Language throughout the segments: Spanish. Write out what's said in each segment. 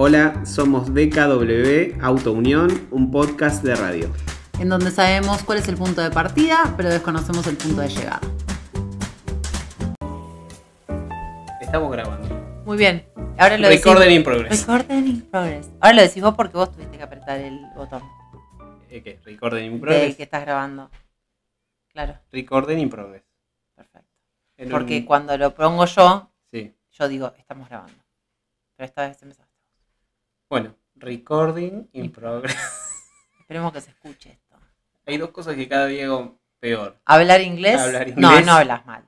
Hola, somos DKW Auto Unión, un podcast de radio. En donde sabemos cuál es el punto de partida, pero desconocemos el punto de llegada. Estamos grabando. Muy bien. Ahora lo Recording decís- in progress. Recording in progress. Ahora lo decís vos porque vos tuviste que apretar el botón Eh, ¿Qué? Recording in del progress. que estás grabando. Claro, Recording in progress. perfecto. En Porque un- cuando lo pongo yo, Sí. yo digo, estamos grabando. Pero esta vez empezaste. Bueno, recording in progress. Esperemos que se escuche esto. Hay dos cosas que cada día hago peor. ¿Hablar inglés? Hablar No, inglés. no hablas mal.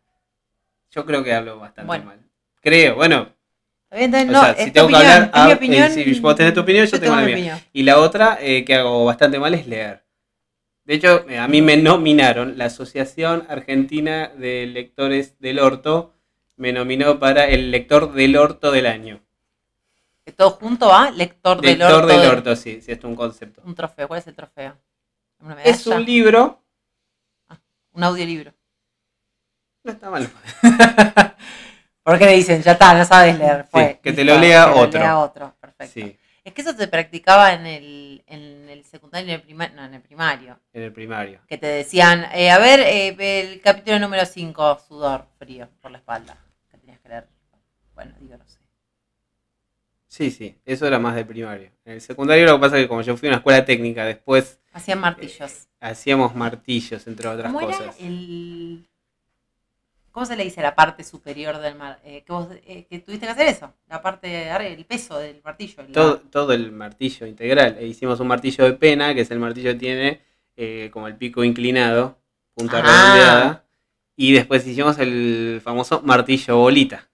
Yo creo que hablo bastante Bueno. mal. Creo, bueno. Bien, O no, sea, si tengo que opinión, hablar, es mi ah, eh, opinión. si vos tenés tu opinión, yo tengo la mía. Y la otra eh, que hago bastante mal es leer. De hecho, eh, a mí me nominaron, la Asociación Argentina de Lectores del Orto me nominó para el lector del orto del año. Que Todo junto va, lector del Lector orto. del de- orto, sí, sí, esto es un concepto. Un trofeo. ¿Cuál es el trofeo? ¿Una medalla? Es un libro. Un audiolibro. No está mal. ¿Por qué le dicen? Ya está, no sabes leer. Fue. que te lo lea otro. otro. Perfecto. Sí, Es que eso se practicaba en el, en el secundario y en el primario. No, en el primario. en el primario. Que te decían, eh, a ver, eh, el capítulo número 5, sudor, frío, por la espalda. Que tenías que leer. Bueno, digo, no sé. Sí, sí, eso era más de primario. En el secundario lo que pasa es que como yo fui a una escuela técnica, después Hacían martillos. hacíamos martillos, entre otras ¿Cómo cosas. era el... ¿Cómo se le dice la parte superior del mar? Eh, que, vos, eh, que tuviste que hacer eso, la parte de arriba, el peso del martillo. todo, todo el martillo integral. E hicimos un martillo de pena, que es el martillo que tiene eh, como el pico inclinado, punta Ah. redondeada. Y después hicimos el famoso martillo bolita,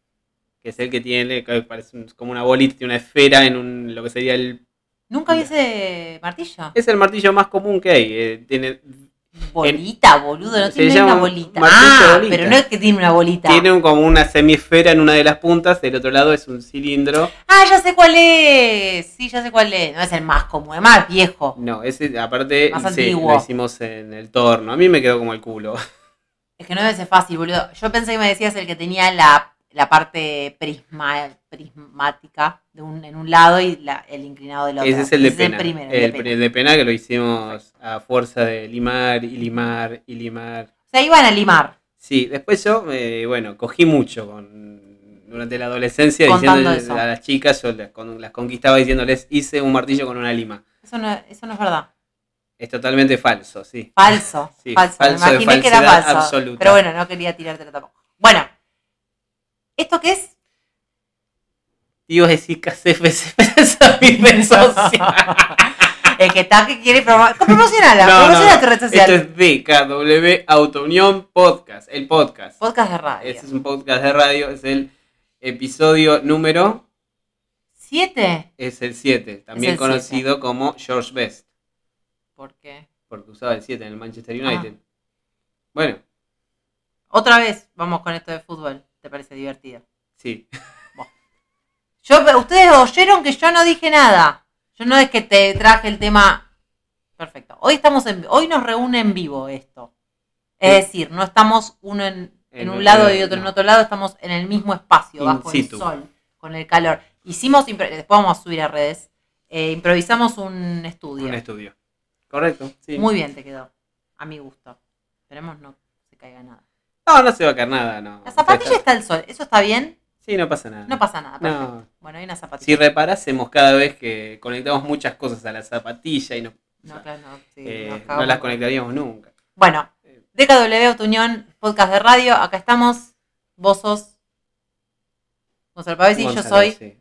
que es el que tiene, que parece un- como una bolita, tiene una esfera en un, lo que sería el... Nunca vi ese martillo. Es el martillo más común que hay. eh, tiene, Bolita, boludo, no tiene una bolita. Ah, bolita. pero no es que tiene una bolita. tiene un- como una semisfera en una de las puntas, el otro lado es un cilindro. Ah, ya sé cuál es. Sí, ya sé cuál es. No es el más común, es más viejo. No, ese aparte Más sí, antiguo. lo hicimos en el torno. A mí me quedó como el culo. Es que no debe ser fácil, boludo. Yo pensé que me decías el que tenía la, la parte prisma, prismática de un, en un lado y la- el inclinado del otro. Ese es el de Ese pena. primero, el, el de pena. el de pena que lo hicimos a fuerza de limar y limar y limar. O sea, iban a limar. Sí, después yo, eh, bueno, cogí mucho con, durante la adolescencia Contando diciéndoles eso. a las chicas, yo las, con- las conquistaba diciéndoles, hice un martillo con una lima. Eso no, eso no es verdad. Es totalmente falso, sí. Falso. Sí, falso. falso Me imaginé que era falso. absoluta. Pero bueno, no quería tirártelo tampoco. Bueno. ¿Esto qué es? Iba a decir KCFC, pero es mi red social. El que está que quiere promocionar. Promocionala, No, promociona no, tu red social. Esto es DKW Auto Unión Podcast, el podcast. Podcast de radio. Este es un podcast de radio, es el episodio número, ¿Siete? es el 7, también el conocido como George Best, ¿Por qué? porque usaba el 7 en el Manchester Ah. United. Bueno, Otra vez vamos con esto de fútbol. ¿Te parece divertido? sí. Yo, ustedes oyeron que yo no dije nada. Yo no es que te traje el tema. Perfecto. Hoy estamos en, hoy nos reúne en vivo esto. Es Sí. decir, no estamos uno en, en En un lado y otro en otro lado, estamos en el mismo espacio, In bajo situ. el sol, con el calor. Hicimos, después vamos a subir a redes, eh, improvisamos un estudio. Un estudio. Correcto, sí. Muy bien te quedó, a mi gusto. Esperemos no se caiga nada. No, no se va a caer nada, no. La zapatilla está al sol, ¿eso está bien? Sí, no pasa nada. No pasa nada. Perfecto. No. Bueno, hay una zapatilla. Si reparásemos cada vez que conectamos muchas cosas a la zapatilla y no, No, claro, no, sí, eh, no cagamos. las conectaríamos nunca. Bueno, DKW Autounión, podcast de radio. Acá estamos. Vos sos Gonzalo Pavesi, yo soy sí.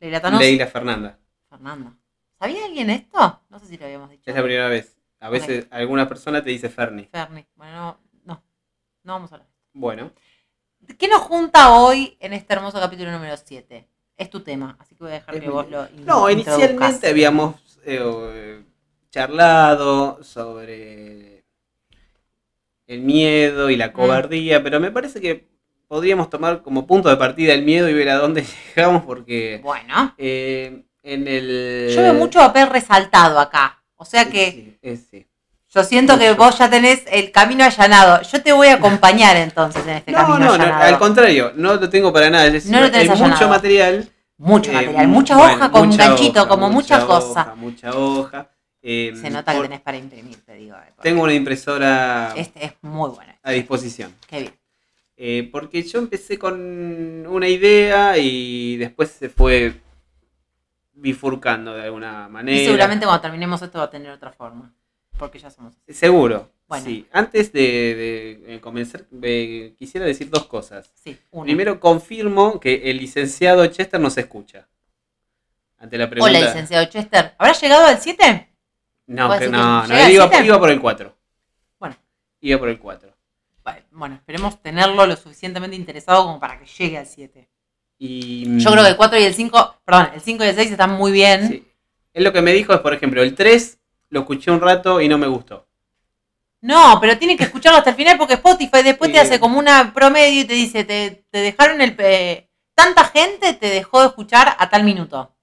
Leila Tanos. Leila Fernanda. Fernanda. ¿Sabía alguien esto? No sé si lo habíamos dicho. Es la primera vez. A veces alguna persona te dice Ferni. Ferni. Bueno, no, vamos a hablar. Bueno, ¿Qué nos junta hoy en este hermoso capítulo número 7? Es tu tema, así que voy a dejar Es que mi vos lo no, inicialmente habíamos eh, charlado sobre el miedo y Mm. la cobardía, pero me parece que podríamos tomar como punto de partida el miedo y ver a dónde llegamos porque Bueno, eh, en el... yo veo mucho papel resaltado acá. O sea que Sí, sí. Yo siento que Mucho. vos ya tenés el camino allanado. Yo te voy a acompañar entonces en este No, camino no, no, allanado. al contrario, no lo tengo para nada. Es No lo tenés hay mucho allanado. material, Mucho Eh, material, mucha bueno, hoja con mucha ganchito, hoja, como mucha, mucha cosa. hoja, mucha hoja. Eh, Se nota que tenés para imprimir, te digo. eh, Tengo una impresora Este es muy bueno. a disposición. Qué bien. Eh, porque yo empecé con una idea y después se fue bifurcando de alguna manera. Y seguramente cuando terminemos esto va a tener otra forma. Porque ya somos así. Seguro. Bueno. Sí. Antes de, de, comenzar, eh, quisiera decir dos cosas. Sí, uno. Primero, confirmo que el licenciado Chester nos escucha. Ante la pregunta. Hola, licenciado Chester. ¿Habrá llegado al 7? No, ¿Puede que no, que no, iba, iba por el 4. Bueno. Iba por el 4. Bueno, esperemos tenerlo lo suficientemente interesado como para que llegue al 7. Y, Yo creo que el 4 y el 5, perdón, el 5 y el 6 están muy bien. Sí. Él lo que me dijo es, por ejemplo, el 3 lo escuché un rato y no me gustó. No, pero tienen que escucharlo hasta el final porque Spotify después te hace como una promedio y te dice, te, te dejaron el... pe- Tanta gente te dejó de escuchar a tal minuto.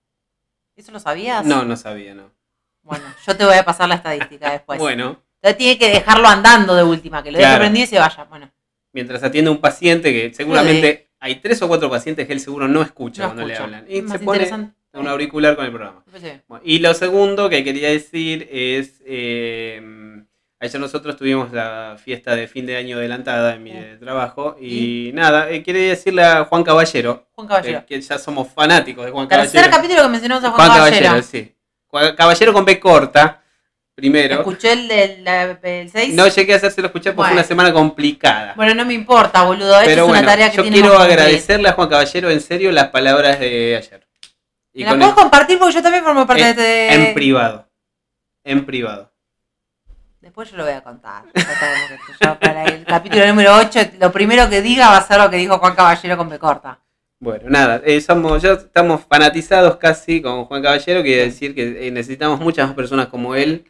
¿Eso lo sabías? No, no sabía, no. Bueno, yo te voy a pasar la estadística después. Bueno, Entonces tiene que dejarlo andando de última, que lo deje Claro. prendido y se vaya. Bueno, mientras atiende un paciente que seguramente hay tres o cuatro pacientes que él seguro no escucha no cuando escucha. le hablan. Y Más se pone interesante. Un auricular con el programa. Sí. Bueno, y lo segundo que quería decir es, eh, ayer nosotros tuvimos la fiesta de fin de año adelantada en mi Sí. trabajo y nada, eh, quería decirle a Juan Caballero, Juan eh, Caballero. que ya somos fanáticos de Juan Tercer Caballero. capítulo que mencionamos a Juan, Juan Caballero. Caballero, sí. Juan Caballero con B corta, primero. Escuché el del 6. No llegué a hacérselo escuchar porque fue una semana complicada. Bueno, no me importa, boludo. Pero es una tarea que yo quiero agradecerle a Juan Caballero en serio las palabras de ayer. Y ¿Me la el- compartir? Porque yo también formo parte en, de este... en privado. En privado. Después yo lo voy a contar. Yo para el capítulo número 8, lo primero que diga va a ser lo que dijo Juan Caballero con B corta. Bueno, nada, eh, somos, ya estamos fanatizados casi con Juan Caballero, quiere decir que eh, necesitamos muchas más personas como él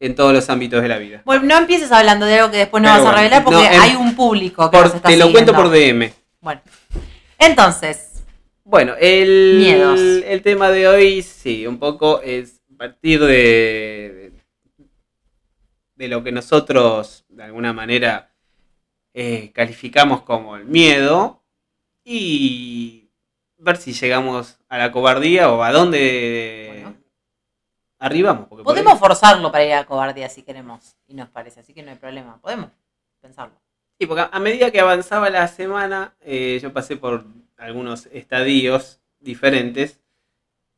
en todos los ámbitos de la vida. Bueno, no empieces hablando de algo que después no Pero vas a revelar porque no, en- hay un público que Por- nos está te lo cuento por DM. Bueno, entonces, Bueno, el, Miedos. el tema de hoy, sí, un poco es partir de, de lo que nosotros, de alguna manera, eh, calificamos como el miedo y ver si llegamos a la cobardía o a dónde Bueno. arribamos. porque por podemos ahí- forzarlo para ir a la cobardía si queremos y nos parece, así que no hay problema, podemos pensarlo. Sí, porque a medida que avanzaba la semana, eh, yo pasé por algunos estadios diferentes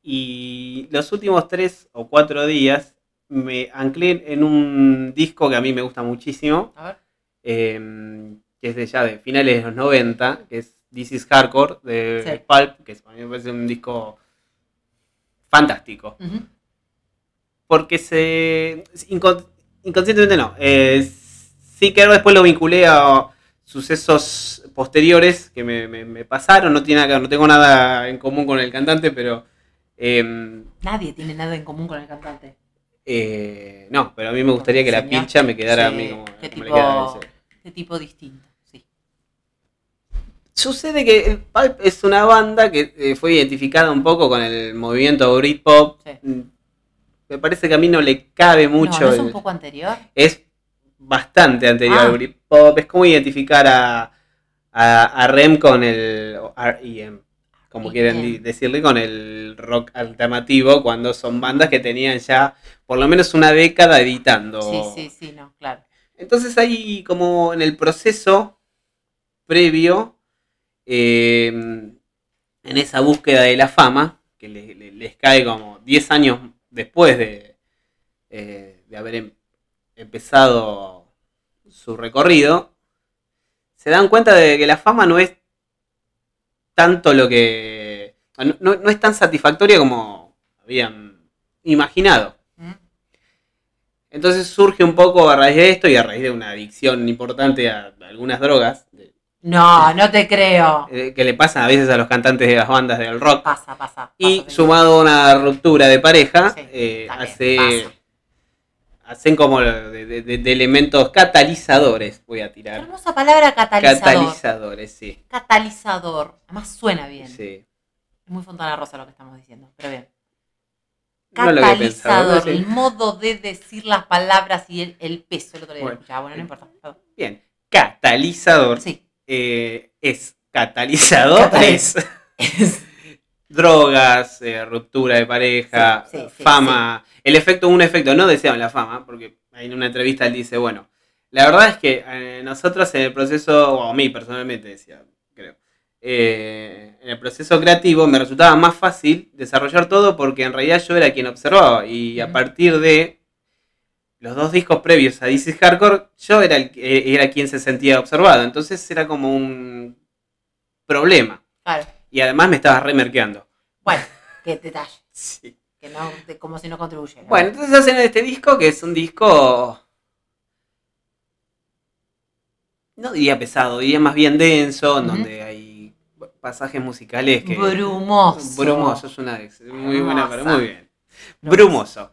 y los últimos tres o cuatro días me anclé en un disco que a mí me gusta muchísimo, A ver. eh, que es de ya de finales de los 90, que es This is Hardcore de Sí. Pulp, que a mí me parece un disco fantástico porque se incon- inconscientemente no eh, sí que después lo vinculé a sucesos posteriores que me, me- me pasaron no tiene nada no tengo nada en común con el cantante pero em, Nadie tiene nada en común con el cantante. eh, no pero a mí me gustaría que la pilcha me quedara a mí como, qué como le tipo- queda distinto, sí. Sucede que eh, Pulp es una banda que eh, fue identificada un poco con el movimiento Britpop. Sí. Mm, Me parece que a mí no le cabe mucho. no, ¿no es el- un poco anterior? es bastante anterior Ah. al Britpop. Es como identificar a, a, a Rem con el R.E.M., como R.E.M.. quieren decirle, con el rock alternativo, cuando son bandas que tenían ya por lo menos una década editando. Sí, sí, sí, no, claro. Entonces ahí como en el proceso previo, eh, en esa búsqueda de la fama, que le- le- les cae como 10 años después de, eh, de haber em- empezado su recorrido, se dan cuenta de que la fama no es tanto lo que... no- no- no es tan satisfactoria como habían imaginado. ¿Mm? Entonces surge un poco a raíz de esto y a raíz de una adicción importante a algunas drogas No, no te creo. que le pasan a veces a los cantantes de las bandas del rock. Pasa, pasa. Y sumado a una ruptura de pareja, Sí, eh, hace, pasa. Hacen como de, de- de- de elementos catalizadores, voy a Qué tirar. hermosa palabra catalizador. Catalizadores, sí. Catalizador. Además suena bien. sí. Es muy Fontana Rosa lo que estamos diciendo, pero bien. Catalizador, ¿no? Sí. el modo de decir las palabras y el, el peso. El otro día Bueno. escuchaba, bueno, no importa. perdón. Bien. Catalizador Sí. eh, es catalizador. Cataliz- es drogas, eh, ruptura de pareja, Sí, sí, sí, fama, el efecto, un efecto no deseado en la fama, porque en una entrevista él dice, bueno, la verdad es que eh, nosotros en el proceso, o a mí personalmente decía, creo, eh, en el proceso creativo me resultaba más fácil desarrollar todo porque en realidad yo era quien observaba y a partir de los dos discos previos a DC Hardcore, yo era, el, que- era quien se sentía observado, entonces era como un problema. Claro. Y además me estaba remerqueando. Bueno, qué detalle. Sí. Que no, como si no contribuyera. Bueno, entonces hacen este disco que es un disco. No diría pesado, diría más bien denso, en donde hay pasajes musicales que. Brumoso. Brumoso, es una muy buena, pero muy bien. Brumoso.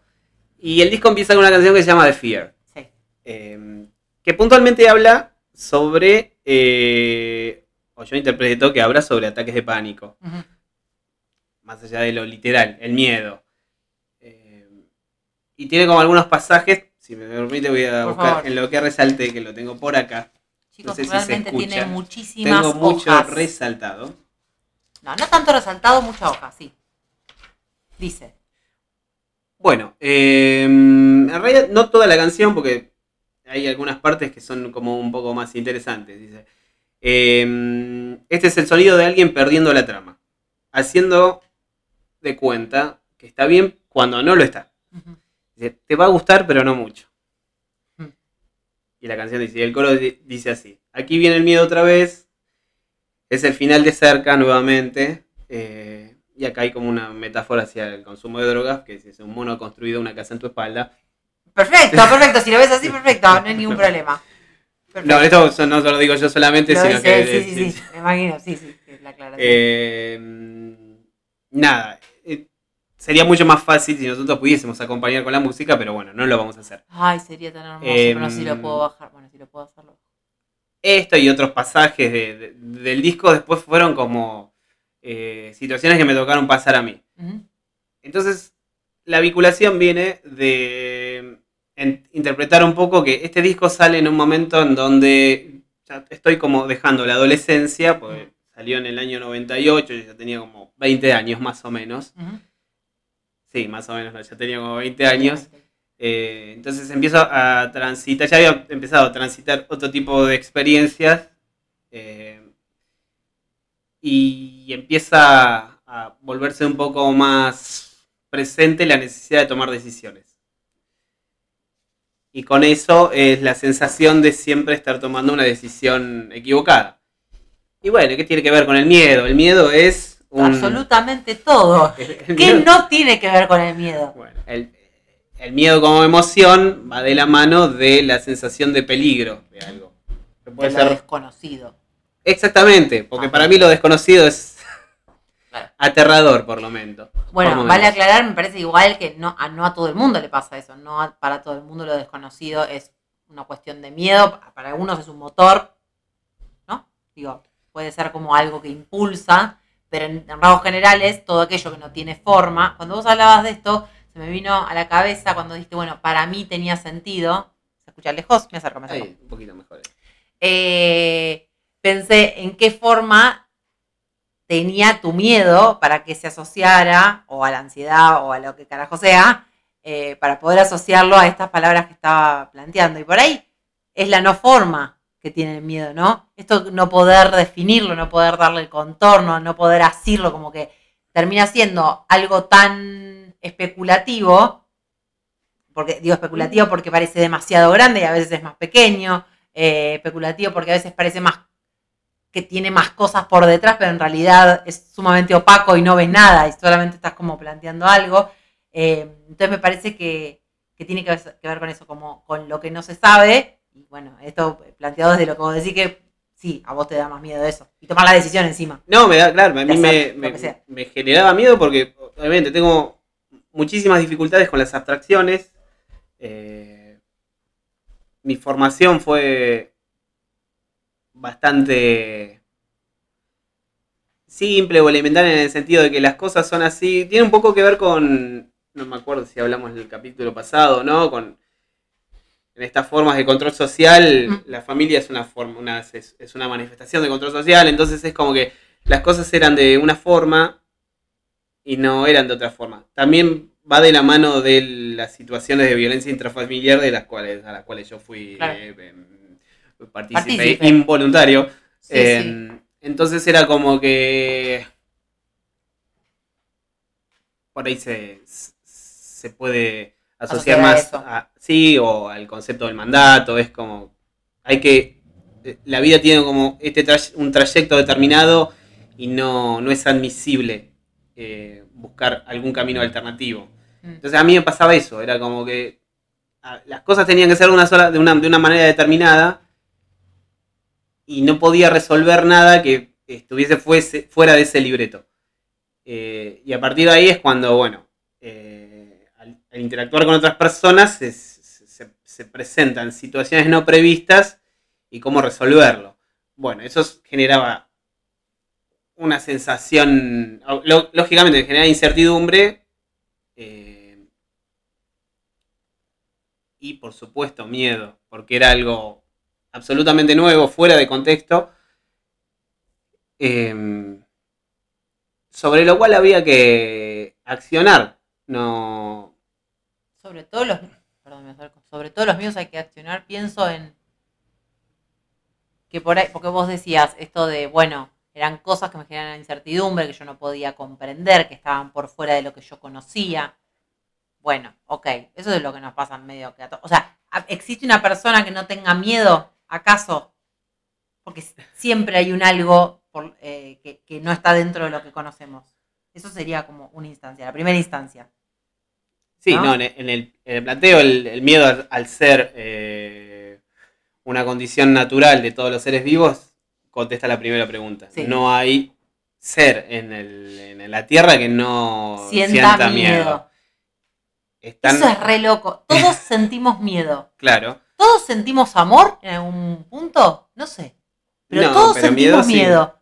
Y el disco empieza con una canción que se llama The Fear, Sí. eh, que puntualmente habla sobre. eh, o yo interpreto que habla sobre ataques de pánico más allá de lo literal, el miedo. Eh, y tiene como algunos pasajes, si me permite voy a Por buscar favor. en lo que resalté, que lo tengo por acá. Chicos, sé si se realmente tiene muchísimas Tengo mucho hojas. resaltado. No, no tanto resaltado, mucha hoja, sí. Dice. Bueno, eh, en realidad no toda la canción, porque hay algunas partes que son como un poco más interesantes. Dice, eh, este es el sonido de alguien perdiendo la trama, haciendo de cuenta que está bien cuando no lo está. Dice, te va a gustar, pero no mucho. Y la canción dice, y el coro di- dice así, aquí viene el miedo otra vez, es el final de cerca nuevamente, eh, y acá hay como una metáfora hacia el consumo de drogas, que es un mono construido una casa en tu espalda. Perfecto, perfecto. Si lo ves así, perfecto. No hay ningún problema. Perfecto. No, esto no se lo digo yo solamente, Lo sino que... sí, sí, sí, Me imagino, sí, sí. la aclaración. Eh, nada, eh, sería mucho más fácil si nosotros pudiésemos acompañar con la música, pero bueno, no lo vamos a hacer. Ay, sería tan hermoso, em, pero no sé si lo puedo bajar. Bueno, si lo puedo hacerlo. esto y otros pasajes de- de- del disco después fueron como eh, situaciones que me tocaron pasar a mí. Entonces, la vinculación viene de en- interpretar un poco que este disco sale en un momento en donde ya estoy como dejando la adolescencia, porque salió en el año 98, yo ya tenía como 20 años más o menos. Sí, más o menos, no, ya tenía como 20 años. Eh, entonces empiezo a transitar, ya había empezado a transitar otro tipo de experiencias eh, y empieza a volverse un poco más presente la necesidad de tomar decisiones. Y con eso es la sensación de siempre estar tomando una decisión equivocada. Y bueno, ¿qué tiene que ver con el miedo? El miedo es un... Absolutamente todo. ¿Qué miedo- no tiene que ver con el miedo? bueno, el, el miedo como emoción va de la mano de la sensación de peligro de algo. Puede de lo ser- desconocido. Exactamente, porque Ajá. para mí lo desconocido es. Aterrador por lo menos. Bueno, vale aclarar, me parece igual que no a, no a todo el mundo le pasa eso. No a- para todo el mundo lo desconocido es una cuestión de miedo. Para algunos es un motor, ¿no? Digo, puede ser como algo que impulsa, pero en, en rasgos generales, todo aquello que no tiene forma. Cuando vos hablabas de esto, se me vino a la cabeza cuando dijiste, bueno, para mí tenía sentido. ¿Se escucha lejos? Me acerco, me acerco. Ahí, un poquito mejor. eh, pensé en qué forma tenía tu miedo para que se asociara, o a la ansiedad, o a lo que carajo sea, eh, para poder asociarlo a estas palabras que estaba planteando. Y por ahí es la no forma que tiene el miedo, ¿no? Esto no poder definirlo, no poder darle el contorno, no poder asirlo, como que termina siendo algo tan especulativo, porque digo especulativo porque parece demasiado grande y a veces es más pequeño, eh, especulativo porque a veces parece más que tiene más cosas por detrás, pero en realidad es sumamente opaco y no ves nada y solamente estás como planteando algo. Eh, entonces me parece que, que tiene que ver, que ver con eso, como con lo que no se sabe. Y bueno, esto planteado desde lo que vos decís que sí, a vos te da más miedo eso. Y tomar la decisión encima. No, me da, claro, a mí me, me generaba miedo porque obviamente tengo muchísimas dificultades con las abstracciones. Eh, mi formación fue bastante simple o elemental en el sentido de que las cosas son así. Tiene un poco que ver con, no me acuerdo si hablamos en el capítulo pasado, ¿no? Con en estas formas de control social, Mm. la familia es una forma, una, es, es una manifestación de control social, entonces es como que las cosas eran de una forma y no eran de otra forma. También va de la mano de las situaciones de violencia intrafamiliar de las cuales, a las cuales yo fui Claro. eh, em, partícipe Partícipe. involuntario. Sí, Em, Entonces era como que por ahí se, se puede asociar más a, sí o al concepto del mandato. Es como hay que eh, la vida tiene como este tray- un trayecto determinado y no, no es admisible eh, buscar algún camino alternativo. Mm. Entonces a mí me pasaba eso, era como que las cosas tenían que ser de una, sola, de una, de una manera determinada y no podía resolver nada que estuviese fuera de ese libreto. Eh, y a partir de ahí es cuando, bueno, eh, al, interactuar con otras personas se, se- se presentan situaciones no previstas y cómo resolverlo. Bueno, eso generaba una sensación, lógicamente genera incertidumbre eh, y por supuesto miedo, porque era algo absolutamente nuevo, fuera de contexto, eh, sobre lo cual había que accionar. No, Sobre todo los. Perdón. Sobre todo los míos hay que accionar. Pienso en. Que por ahí. Porque vos decías esto de, bueno, eran cosas que me generan incertidumbre, que yo no podía comprender, que estaban por fuera de lo que yo conocía. Bueno, ok. Eso es lo que nos pasa en medio que a O sea, ¿a- ¿existe una persona que no tenga miedo? ¿Acaso? Porque siempre hay un algo por- eh, que, que no está dentro de lo que conocemos. Eso sería como una instancia, la primera instancia. sí, ¿No? no, en, el, en el- en el planteo el, el miedo al, al ser eh, una condición natural de todos los seres vivos contesta la primera pregunta. Sí. No hay ser en, el- en la Tierra que no Sienta, sienta, miedo. miedo. Están, Eso es re loco. Todos sentimos miedo. claro. ¿Todos sentimos amor en algún punto? No sé. Pero No, todos pero sentimos miedo miedo.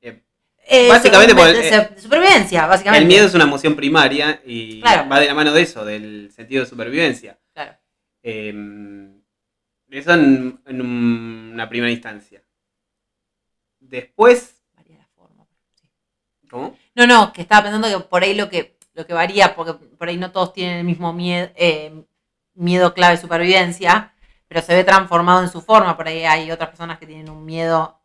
sí. Eh, Eh, Básicamente por el- de supervivencia, básicamente. El miedo es una emoción primaria y Claro. va de la mano de eso, del sentido de supervivencia. Claro. Eh, eso en, en un- una primera instancia. Después, Varía la forma. ¿cómo? No, no, que estaba pensando que por ahí lo que, lo que varía, porque por ahí no todos tienen el mismo miedo, miedo clave de supervivencia, pero se ve transformado en su forma. Por ahí hay otras personas que tienen un miedo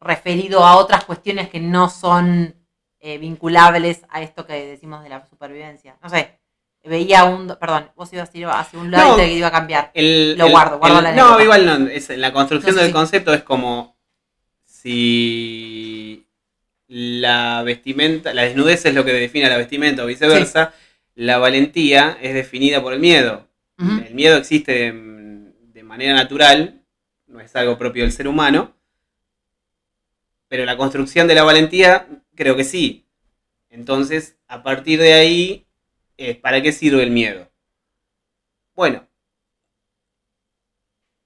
referido a otras cuestiones que no son eh, vinculables a esto que decimos de la supervivencia. No sé, veía un... Perdón, vos ibas a ir hacia un lado No. y te iba a cambiar. El- Lo el- guardo, guardo el- la No, igual no. es- la construcción No, del concepto es como si la vestimenta, la desnudez es lo que define a la vestimenta o viceversa, la valentía es definida por el miedo. El miedo existe de, de manera natural, no es algo propio del ser humano, pero la construcción de la valentía creo que sí. Entonces, a partir de ahí, eh, ¿para qué sirve el miedo? Bueno,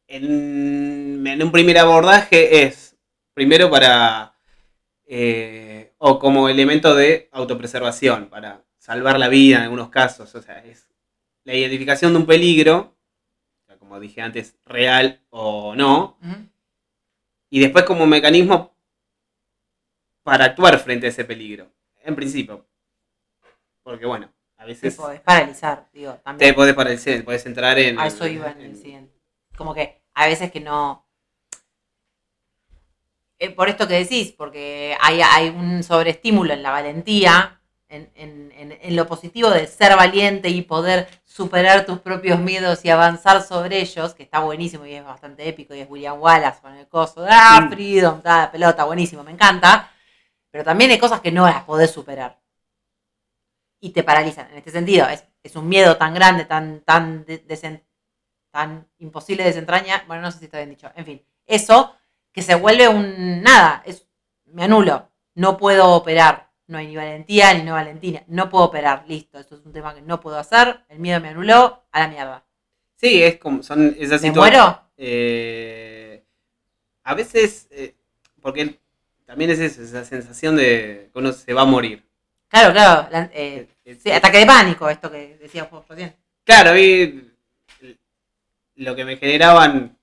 en, en un primer abordaje es, primero para, eh, o como elemento de autopreservación, para salvar la vida en algunos casos, o sea, es la identificación de un peligro, como dije antes, real o no, y después como mecanismo para actuar frente a ese peligro, en principio. Porque bueno, a Te veces podés paralizar, digo, también. te podés parecer, podés entrar en... A eso iba en el siguiente. Como que a veces que no. Eh, por esto que decís, porque hay, hay un sobreestímulo en la valentía, en, en- en- lo positivo de ser valiente y poder superar tus propios miedos y avanzar sobre ellos, que está buenísimo y es bastante épico, y es William Wallace con el coso, ah, Mm. freedom, da, pelota, buenísimo, me encanta. Pero también hay cosas que no las podés superar. Y te paralizan. En este sentido, es, es un miedo tan grande, tan, tan, de- desen- tan imposible de desentrañar. Bueno, no sé si está bien dicho. En fin, eso que se vuelve un nada. Es, me anulo. No puedo operar. No hay ni valentía ni no valentía. No puedo operar. Listo. Esto es un tema que no puedo hacer. El miedo me anuló. A la mierda. Sí, es como, son esas ¿Me muero? eh, a veces, eh, porque también es eso, esa sensación de que uno se va a morir. Claro, claro. la- eh, Es- sí, ataque de pánico, esto que decías vos recién. Claro, y lo que me generaban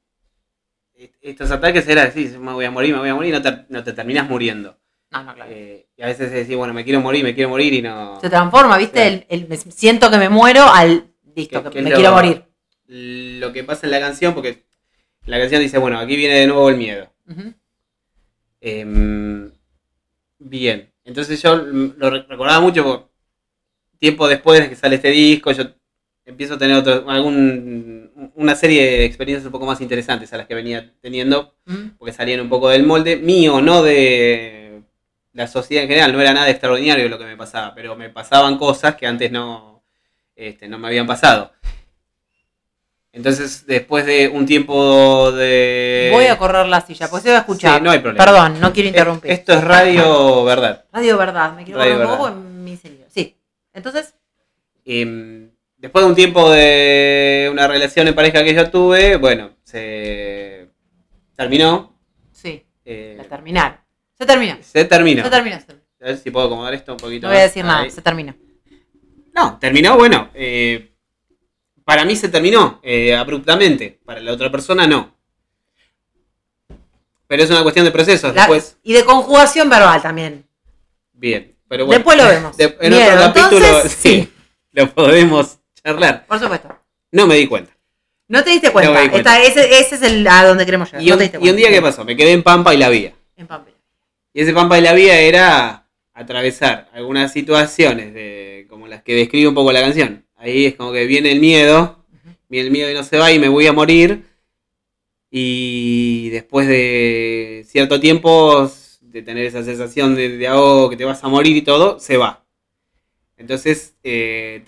estos ataques era decir, me voy a morir, me voy a morir, y no te, no te terminas muriendo. No, no, claro. Eh, y a veces decís, bueno, me quiero morir, me quiero morir y no. Se transforma, ¿viste? Claro. El, el me siento que me muero al listo, Que- me lo- quiero morir. Lo que pasa en la canción, porque la canción dice, bueno, aquí viene de nuevo el miedo. Em, bien, entonces yo lo re- recordaba mucho porque tiempo después de que sale este disco, yo empiezo a tener otro, algún, una serie de experiencias un poco más interesantes a las que venía teniendo, porque salían un poco del molde mío, no de la sociedad en general, no era nada extraordinario lo que me pasaba, pero me pasaban cosas que antes no, este, no me habían pasado. Entonces, después de un tiempo de... Voy a correr la silla, pues se va a escuchar. Sí, no hay problema. Perdón, no quiero interrumpir. Esto es radio verdad. Radio Verdad, me quiero Radio correr un poco en mi cerebro. Sí. Entonces, Em, después de un tiempo de una relación en pareja que yo tuve, bueno, se terminó. sí, eh, la terminar. Se terminó. se terminó. Se terminó. A ver si puedo acomodar esto un poquito No voy a más. decir nada, Ahí. se terminó. No, terminó, bueno. eh, para mí se terminó eh, abruptamente. Para la otra persona no. Pero es una cuestión de procesos. La- Después, y de conjugación verbal también. bien. Pero bueno, Después lo vemos. de- en Bien, otro capítulo, entonces, sí, sí. lo podemos charlar. Por supuesto. No me di cuenta. No te diste cuenta. No me di cuenta. Esta- ese, ese es el a donde queremos llegar. Y no un, te diste y un cuenta. día, ¿qué pasó? Me quedé en Pampa y la vía. En Pampera. Y ese Pampa de la Vía era atravesar algunas situaciones de, como las que describe un poco la canción. Ahí es como que viene el miedo, viene el miedo y no se va y me voy a morir. Y después de cierto tiempo de tener esa sensación de, de ahogo, que te vas a morir y todo, se va. Entonces, eh,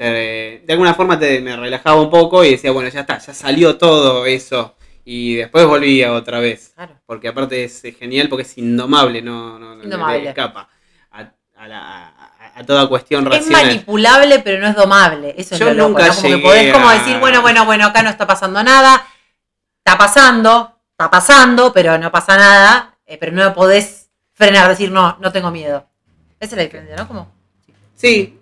de alguna forma te, me relajaba un poco y decía, bueno, ya está, ya salió todo eso. Y después volvía otra vez. Claro. Porque aparte es genial porque es indomable, no, no, no le- Indomable. le escapa a, a la- a- a toda cuestión Es racional. manipulable, pero no es domable. Eso es Yo lo loco, nunca ¿no? Como que podés como decir, bueno, bueno, bueno, acá no está pasando nada. Está pasando, está pasando, pero no pasa nada. eh, pero no podés frenar, decir, no, no tengo miedo. Esa es la diferencia, ¿no? Como, Sí,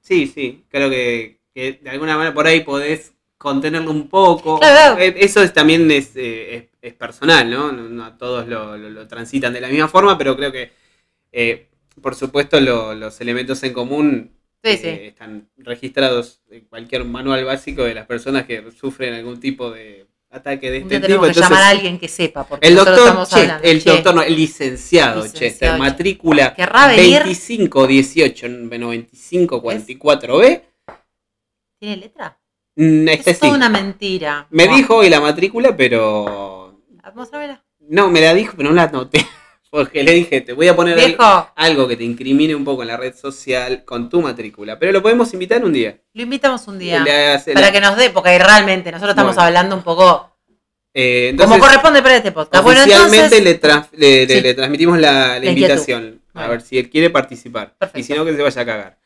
sí, sí. Creo que, que de alguna manera por ahí podés contenerlo un poco. Claro. Eh, Eso es, también es, eh, es, es personal, ¿no? No, no todos lo, lo- lo transitan de la misma forma, pero creo que, eh, por supuesto, lo- los elementos en común sí, eh, sí. están registrados en cualquier manual básico de las personas que sufren algún tipo de ataque de este tipo. que Entonces, llamar a alguien que sepa, porque el doctor, estamos Che- hablando. el Che, doctor, no, el licenciado, Licenciado Chester, Che. matrícula ¿Querrá venir? 2518 9544B. ¿Tiene letra? Mm, Este es sí. toda una mentira. Me dijo hoy la matrícula, pero. Mostrámela. No, me la dijo, pero no la anoté. Porque le dije, te voy a poner algo que te incrimine un poco en la red social con tu matrícula. Pero lo podemos invitar un día. lo invitamos un día. Para la- que nos dé, porque realmente nosotros estamos Bueno. hablando un poco eh, entonces, como corresponde para este podcast. Bueno, Oficialmente entonces, le, trans- le, le- Sí. le transmitimos la, invitación. A Bueno. ver si él quiere participar. Perfecto. Y si no, que se vaya a cagar.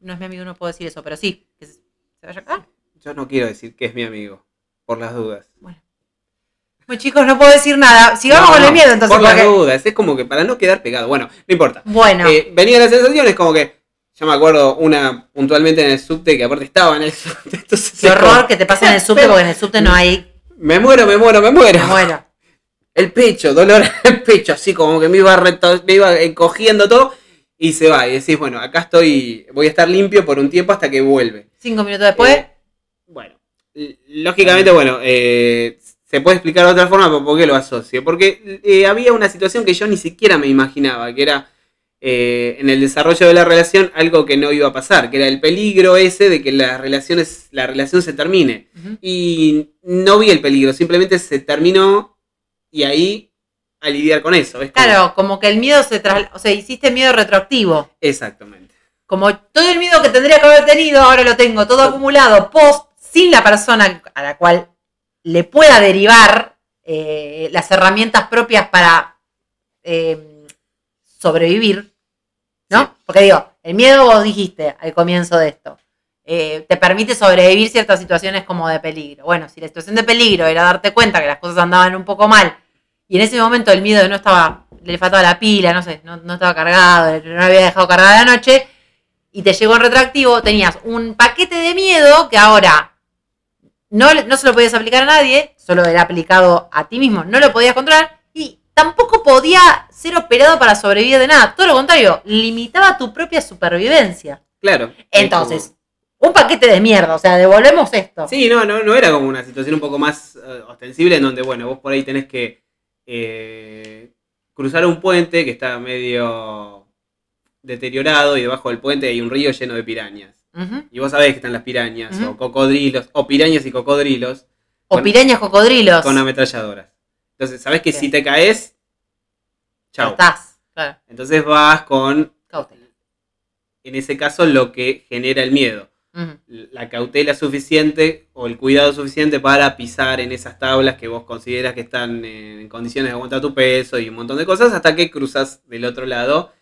no es mi amigo, no puedo decir eso, pero sí. que se vaya acá. Yo no quiero decir que es mi amigo. Por las dudas. Bueno. Bueno, chicos, no puedo decir nada. Sigamos No, con el miedo, entonces. Por las porque- dudas. Es como que para no quedar pegado. Bueno, no importa. Bueno, Eh, venía la sensación, es como que. Yo me acuerdo una puntualmente en el subte que aparte estaba en el subte. Entonces qué es como, horror que te pase en el subte, porque en el subte no hay. Me muero, me muero, me muero. Bueno, El pecho, dolor en el pecho, así como que me iba, reto- me iba encogiendo todo. Y se va. Y decís, bueno, acá estoy. Voy a estar limpio por un tiempo hasta que vuelve. cinco minutos después. Eh, bueno, lógicamente, bueno, eh, se puede explicar de otra forma, pero ¿por qué lo asocio? Porque eh, había una situación que yo ni siquiera me imaginaba, que era eh, en el desarrollo de la relación algo que no iba a pasar, que era el peligro ese de que las relaciones, la relación se termine. Y no vi el peligro, simplemente se terminó y ahí a lidiar con eso. ¿ves? Claro, como que el miedo se tras... O sea, hiciste miedo retroactivo. Exactamente. Como todo el miedo que tendría que haber tenido, ahora lo tengo todo acumulado, post, sin la persona a la cual le pueda derivar eh, las herramientas propias para eh, sobrevivir, ¿no? Sí. Porque digo, el miedo vos dijiste al comienzo de esto, eh, te permite sobrevivir ciertas situaciones como de peligro. Bueno, si la situación de peligro era darte cuenta que las cosas andaban un poco mal y en ese momento el miedo no estaba, le faltaba la pila, no sé, no, no estaba cargado, no había dejado cargada la noche y te llegó en retroactivo, tenías un paquete de miedo que ahora no, no se lo podías aplicar a nadie, solo era aplicado a ti mismo, no lo podías controlar y tampoco podía ser operado para sobrevivir de nada. Todo lo contrario, limitaba tu propia supervivencia. Claro. Entonces, un paquete de mierda, o sea, devolvemos esto. Sí, no, no, no era como una situación un poco más eh, ostensible en donde, bueno, vos por ahí tenés que eh, cruzar un puente que está medio deteriorado y debajo del puente hay un río lleno de pirañas. Y vos sabés que están las pirañas, o cocodrilos, o pirañas y cocodrilos, O Con- pirañas cocodrilos. con ametralladoras. Entonces, sabés que si te caes, Ya chau. estás. Claro, Entonces vas con, cautela. en ese caso, lo que genera el miedo. La cautela suficiente o el cuidado suficiente para pisar en esas tablas que vos consideras que están en condiciones de aguantar tu peso y un montón de cosas hasta que cruzas del otro lado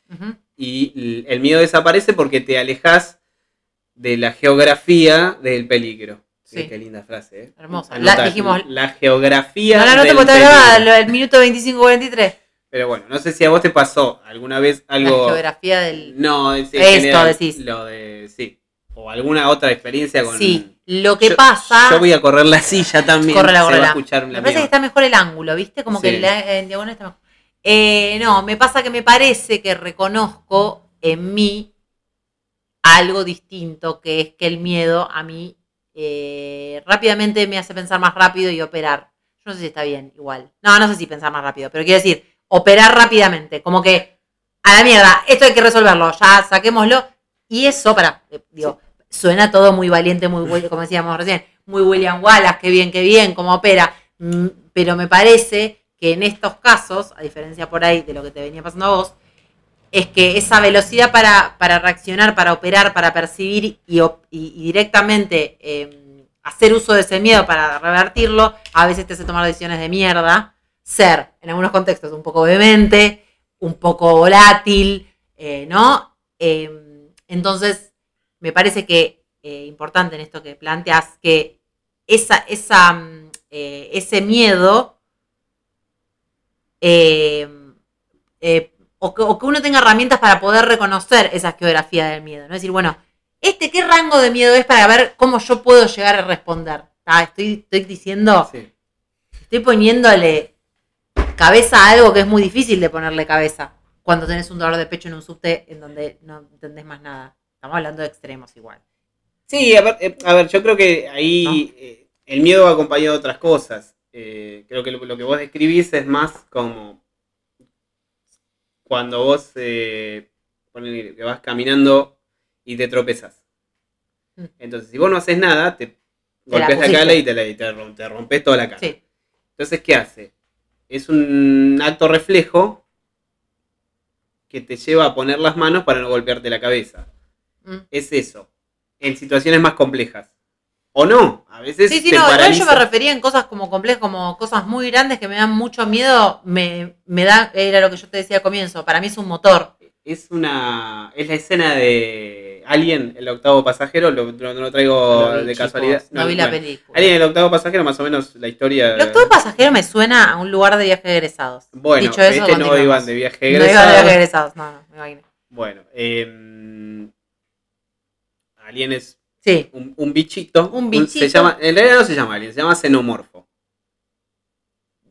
y el miedo desaparece porque te alejas de la geografía del peligro. Sí. Qué linda frase, ¿eh? Hermosa. La- dijimos- la geografía No, no, no te puedo grabada, del minuto 25-43. Pero bueno, no sé si a vos te pasó alguna vez La algo... geografía del. No, Esto general, decís. Lo de... Sí. O alguna otra experiencia con... Sí, lo que Yo- pasa. Yo voy a correr la silla también. Córrela, se va a córrela. escuchar la Me parece que está mejor el ángulo, ¿viste? Como que la- en diagonal está mejor. Eh, no, me pasa que me parece que reconozco en mí algo distinto, que es que el miedo a mí eh, rápidamente me hace pensar más rápido y operar. Yo no sé si está bien, igual. No, no sé si pensar más rápido, pero quiero decir, operar rápidamente, como que a la mierda, esto hay que resolverlo, ya saquémoslo. Y eso, para, eh, digo, suena todo muy valiente, muy, como decíamos recién, muy William Wallace, qué bien, qué bien, cómo opera. Mm, Pero me parece que en estos casos, a diferencia por ahí de lo que te venía pasando a vos, es que esa velocidad para, para reaccionar, para operar, para percibir y, directamente eh, hacer uso de ese miedo para revertirlo, a veces te hace tomar decisiones de mierda, ser, en algunos contextos, un poco vehemente, un poco volátil, eh, ¿no? Eh, entonces, me parece que eh, importante en esto que planteas, que esa, esa, mm, eh, ese miedo eh, o, que, o que uno tenga herramientas para poder reconocer esa geografía del miedo, ¿no? Es decir, bueno, ¿este qué rango de miedo es para ver cómo yo puedo llegar a responder? Ah, estoy, estoy diciendo, Sí. estoy poniéndole cabeza a algo que es muy difícil de ponerle cabeza cuando tenés un dolor de pecho en un subte en donde no entendés más nada. Estamos hablando de extremos igual. Sí, a ver, eh, a ver, yo creo que ahí eh, el miedo va acompañado de otras cosas. Eh, creo que lo, lo que vos describís es más como cuando vos eh, que vas caminando y te tropezas. Mm. Entonces, si vos no haces nada, te la golpeas la, pusiste. cara y te, la- y te rom- te rompes toda la cara. Sí. Entonces, ¿qué hace? Es un acto reflejo que te lleva a poner las manos para no golpearte la cabeza. Mm. Es eso. En situaciones más complejas. O no. A veces Sí, sí, te no, igual yo me refería en cosas como complejas, como cosas muy grandes que me dan mucho miedo, me, me da, era lo que yo te decía al comienzo, para mí es un motor. Es una. Es la escena de Alien, el octavo pasajero. Lo, traigo No lo vi, de chicos, casualidad. No, vi la película. Alien, el octavo pasajero, más o menos la historia. El octavo pasajero me suena a un lugar de viaje de egresados. Bueno, Dicho eso, este no iban de viaje No iban de viaje de egresados, no, no, me imaginé. Bueno, em, Alien es Sí, un, un bichito. Un Se bichito. llama, en realidad no se llama alien, se llama xenomorfo.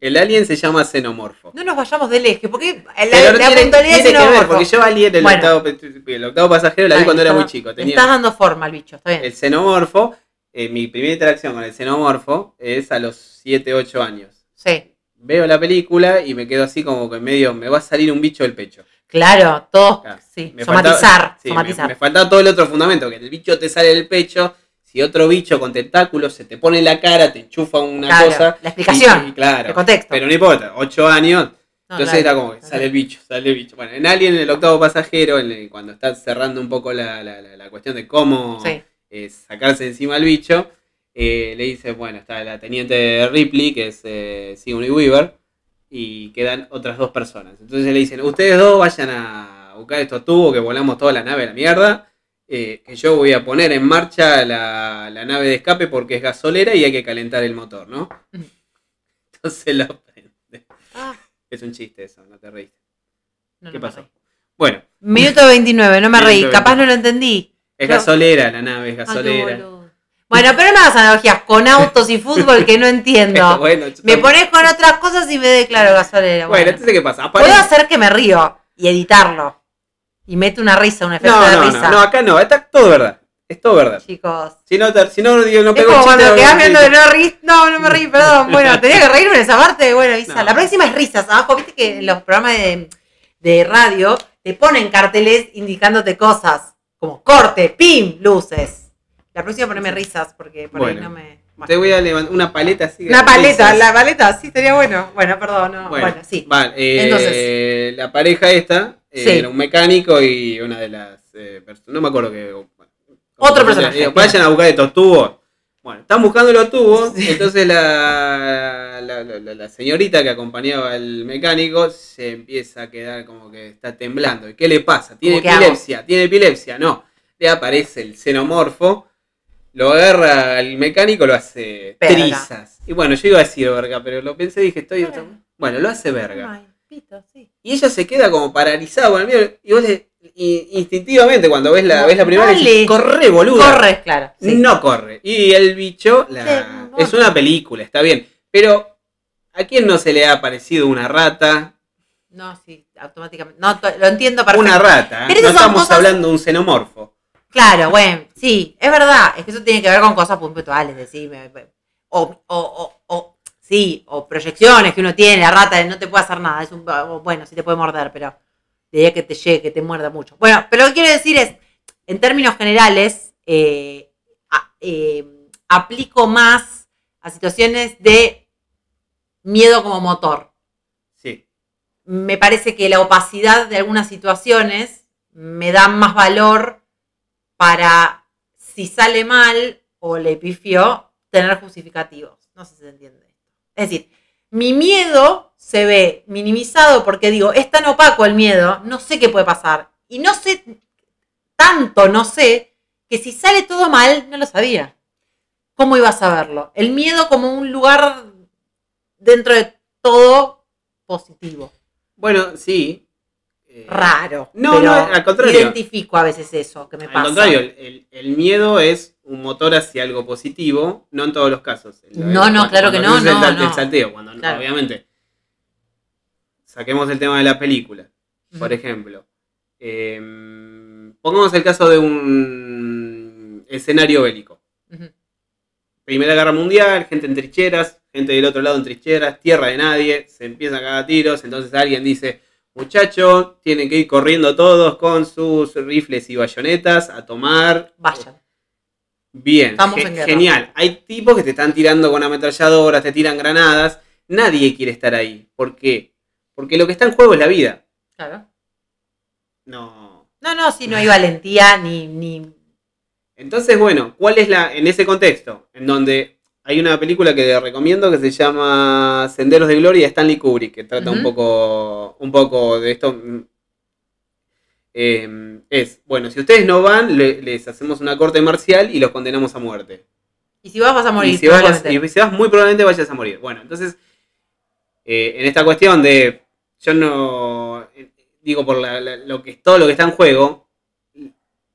El alien se llama xenomorfo. no nos vayamos del eje, porque la, Pero no la tiene, puntualidad tiene es que ver, porque yo alien, el, Bueno. octavo, el octavo pasajero, la vi cuando era muy chico. Tenía Estás dando forma al bicho, está bien. el xenomorfo. eh, mi primera interacción con el xenomorfo es a los 7, 8 años. Sí, Veo la película y me quedo así como que medio, me va a salir un bicho del pecho. Claro, Claro. sí, Me somatizar, faltaba- sí, somatizar. Me, faltaba todo el otro fundamento, que el bicho te sale del pecho, si otro bicho con tentáculos se te pone en la cara, te enchufa una Claro, cosa. la explicación, y- y claro, el contexto. pero no importa, 8 años, No, entonces claro. era como que sale el bicho, sale el bicho. Bueno, en Alien, el octavo pasajero, en el- cuando está cerrando un poco la, la- la- la cuestión de cómo Sí, eh, sacarse encima al bicho, eh, le dice, bueno, está la teniente Ripley, que es eh, Sigourney Weaver, y quedan otras dos personas. Entonces le dicen, ustedes dos vayan a buscar estos tubos que volamos toda la nave a la mierda, eh, que yo voy a poner en marcha la, la nave de escape porque es gasolera y hay que calentar el motor, ¿no? Entonces lo prende. Ah, Es un chiste eso, no te reíste. no, ¿Qué no pasó? Bueno, Minuto 29, no me reí, capaz 29. no lo entendí. es gasolera la nave, es gasolera. Bueno, pero no hagas analogías con autos y fútbol que no entiendo. Bueno, Me pones con otras cosas y me declaro gasolera. Bueno, Bueno, entonces, ¿qué pasa? puedo hacer que me río y editarlo. Y mete una risa, un efecto No, de no, risa. no, no, acá no, está todo verdad. Es todo verdad. Chicos. Si no, si no, digo, no Es pego como el chiste, cuando no quedás viendo chiste. no reís. No, no me reí, perdón. Bueno, tenía que reírme en esa parte. Bueno, Isa, No. la próxima es risas. Abajo, viste que en los programas de, de radio te ponen carteles indicándote cosas. Como corte, pim, luces. La próxima poneme risas porque por ahí no me. bueno. Te voy a levantar una paleta así. Una paleta, risas. la paleta, sí, estaría bueno. Bueno, perdón, no. Bueno, sí. Vale, eh, Entonces. la pareja esta eh, Sí. era un mecánico y una de las eh, personas. No me acuerdo que. Otro personaje, digo. Vayan a buscar estos tubos. Bueno, están buscando los tubos. Entonces la, la, la- señorita que acompañaba al mecánico se empieza a quedar como que está temblando. ¿Y qué le pasa? ¿Tiene epilepsia? ¿Tiene epilepsia? No. Le aparece el xenomorfo. Lo agarra al mecánico, lo hace Verga. trizas. Y bueno, yo iba a decir verga, pero lo pensé y dije, estoy. Bueno. Bueno, lo hace verga. Ay, pito, sí. Y ella se queda como paralizada con el miedo. Y vos le, instintivamente cuando ves la, No, ves la primera dale. decís, corre, boluda. Corres, claro. sí. No corre. Y el bicho, la- Sí, es una película, está bien. Pero, ¿a quién no se le ha parecido una rata? No, sí, automáticamente. No, lo entiendo perfecto. Una rata. ¿eh? Pero No estamos cosas- hablando de un xenomorfo. Claro, bueno, sí, es verdad. Es que eso tiene que ver con cosas puntuales, decime. O, o, o, o- sí, o proyecciones que uno tiene, la rata no te puede hacer nada. Es un, bueno, sí te puede morder, pero diría que te llegue, que te muerda mucho. Bueno, pero lo que quiero decir es, en términos generales, eh, eh, aplico más a situaciones de miedo como motor. Sí. me parece que la opacidad de algunas situaciones me da más valor para si sale mal o le pifió, tener justificativos. No sé si se entiende. Es decir, mi miedo se ve minimizado porque digo, es tan opaco el miedo, no sé qué puede pasar. Y no sé, tanto no sé, que si sale todo mal, no lo sabía. ¿Cómo iba a saberlo? El miedo como un lugar dentro de todo positivo. Bueno, sí. Eh, Raro. No, no, al contrario. Identifico a veces eso que me Al pasa. contrario, el, el- miedo es un motor hacia algo positivo, no en todos los casos. El- No, no, claro que no, es el, no, no. salteo, cuando Claro. obviamente. Saquemos el tema de la película, por ejemplo. Em, pongamos el caso de un escenario bélico. Primera Guerra Mundial, gente en trincheras, gente del otro lado en trincheras, tierra de nadie, se empiezan a cagar tiros, entonces alguien dice, muchacho, tienen que ir corriendo todos con sus rifles y bayonetas a tomar. Vayan. Bien, Estamos en guerra. genial. Hay tipos que te están tirando con ametralladoras, te tiran granadas. Nadie quiere estar ahí. ¿Por qué? Porque lo que está en juego es la vida. Claro. No. No, no, si no hay valentía ni, ni. Entonces, bueno, ¿cuál es la. en ese contexto? En donde hay una película que recomiendo que se llama Senderos de Gloria de Stanley Kubrick, que trata un poco. un poco de esto. eh, es, bueno, si ustedes no van, le- les hacemos una corte marcial y los condenamos a muerte. Y si vas, vas a morir. y, si vas, y si vas, muy probablemente vayas a morir. Bueno, entonces, eh, en esta cuestión de, yo no, digo por la- la- lo que todo lo que está en juego,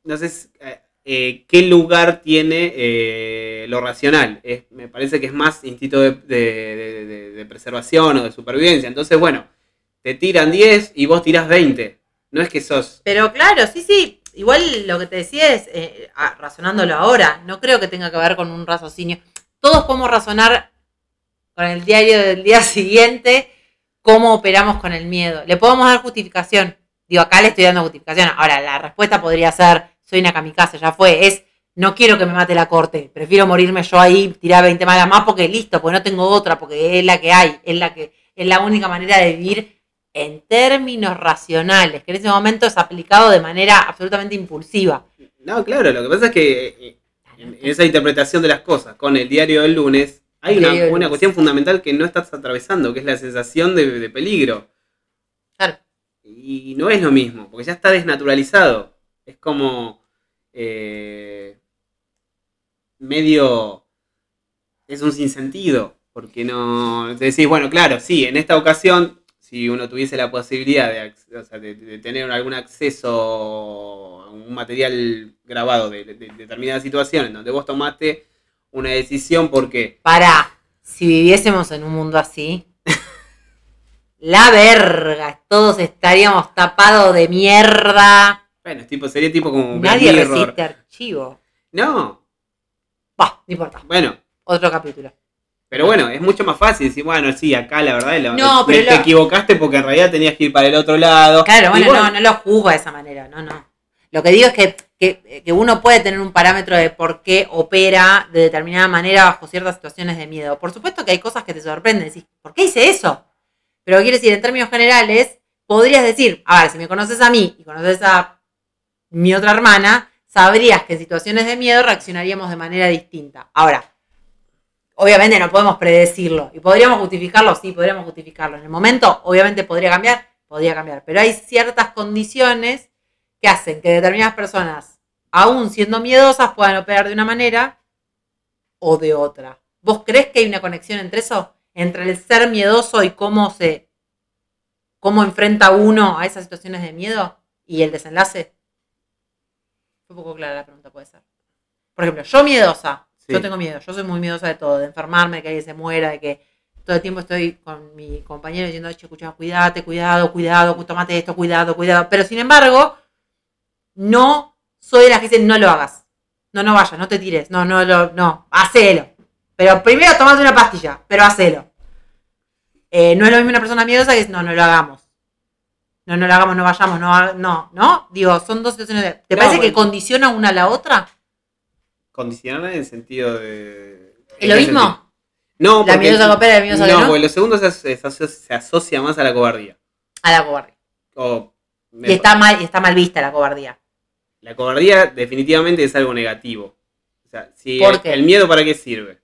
no sé si- eh, eh, qué lugar tiene eh, lo racional. Me parece que es más instinto de, preservación o de supervivencia. Entonces, bueno, te tiran 10 y vos tirás 20. No es que sos... Pero claro, sí, sí. Igual lo que te decía es, eh, razonándolo ahora, no creo que tenga que ver con un raciocinio. Todos podemos razonar con el diario del día siguiente cómo operamos con el miedo. Le podemos dar justificación. Digo, acá le estoy dando justificación. Ahora, la respuesta podría ser, soy una kamikaze, ya fue. Es, no quiero que me mate la corte. Prefiero morirme yo ahí, tirar 20 malas más porque listo, porque no tengo otra, porque es la que hay, es la que es la única manera de vivir en términos racionales, que en ese momento es aplicado de manera absolutamente impulsiva. No, claro, lo que pasa es que eh, en esa interpretación de las cosas con el diario del lunes, hay una, lunes. cuestión fundamental que no estás atravesando, que es la sensación de, de peligro. Claro. Y no es lo mismo, porque ya está desnaturalizado. Es como eh, medio... Es un sinsentido, porque no... Decís, bueno, claro, sí, en esta ocasión, si uno tuviese la posibilidad de, tener algún acceso a un material grabado de, de- de determinada situación en donde vos tomaste una decisión porque Para, si viviésemos en un mundo así, la verga, todos estaríamos tapados de mierda. Bueno, tipo, sería tipo como Nadie resiste archivo. No, Bah, no importa. bueno, Otro capítulo. pero bueno, es mucho más fácil decir, bueno, sí, acá la verdad lo- No, pero te lo- equivocaste porque en realidad tenías que ir para el otro lado. Claro, bueno, no, no lo juzgo de esa manera, no, no. Lo que digo es que, que, que uno puede tener un parámetro de por qué opera de determinada manera bajo ciertas situaciones de miedo. Por supuesto que hay cosas que te sorprenden, decís, ¿por qué hice eso? Pero quiere decir, en términos generales, podrías decir, a ver, si me conoces a mí y conoces a mi otra hermana, sabrías que en situaciones de miedo reaccionaríamos de manera distinta. Ahora, obviamente no podemos predecirlo. ¿Y podríamos justificarlo? Sí, podríamos justificarlo. En el momento, obviamente podría cambiar, podría cambiar. Pero hay ciertas condiciones que hacen que determinadas personas, aún siendo miedosas, puedan operar de una manera o de otra. ¿Vos crees que hay una conexión entre eso? Entre el ser miedoso y cómo se. cómo enfrenta uno a esas situaciones de miedo y el desenlace? Fue un poco clara la pregunta, puede ser. Por ejemplo, yo miedosa, Sí. yo tengo miedo, yo soy muy miedosa de todo, de enfermarme, de que alguien se muera, de que todo el tiempo estoy con mi compañero diciendo, che, escucha, cuídate, cuidado, cuidado, tomate esto, cuidado, cuidado. Pero sin embargo, no soy de las que dicen, no lo hagas. No, no vayas, no te tires, no, no, lo, no, hacelo. Pero primero tomate una pastilla, pero hacelo. Eh, no es lo mismo una persona miedosa que es, no, no lo hagamos. No, no lo hagamos, no vayamos, no, no, ¿no? Digo, son dos situaciones de... ¿Te No, parece que condiciona una a la otra? Condicionar en el sentido de. ¿Es lo ¿en qué mismo? sentido? No, La porque- la miedosa que no, no. porque lo segundo se, se asocia- se asocia más a la cobardía. A la cobardía. Y está mal, está mal vista la cobardía. La cobardía definitivamente es algo negativo. O sea, si ¿Por el, qué? el miedo para qué sirve?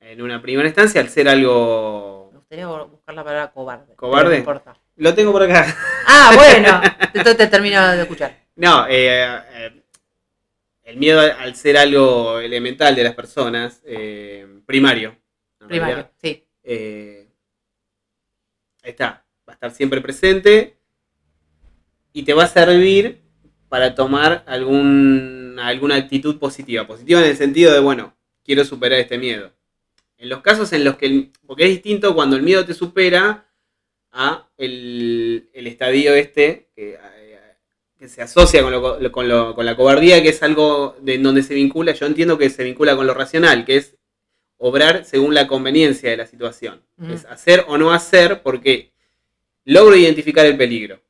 En una primera instancia, al ser algo... Me gustaría buscar la palabra cobarde. ¿Cobarde? No importa. Lo tengo por acá. Ah, bueno. Entonces te termino de escuchar. No, eh, eh, el miedo al- ser algo elemental de las personas, eh, primario. Primario, realidad, sí. eh, está, va a estar siempre presente y te va a servir para tomar algún, alguna actitud positiva. Positiva en el sentido de, bueno, quiero superar este miedo. En los casos en los que, el- porque es distinto cuando el miedo te supera a el, el estadio este que, eh, que se asocia con, lo, con, lo- con la cobardía, que es algo de donde se vincula, yo entiendo que se vincula con lo racional, que es obrar según la conveniencia de la situación. Ujú. Es hacer o no hacer porque logro identificar el peligro.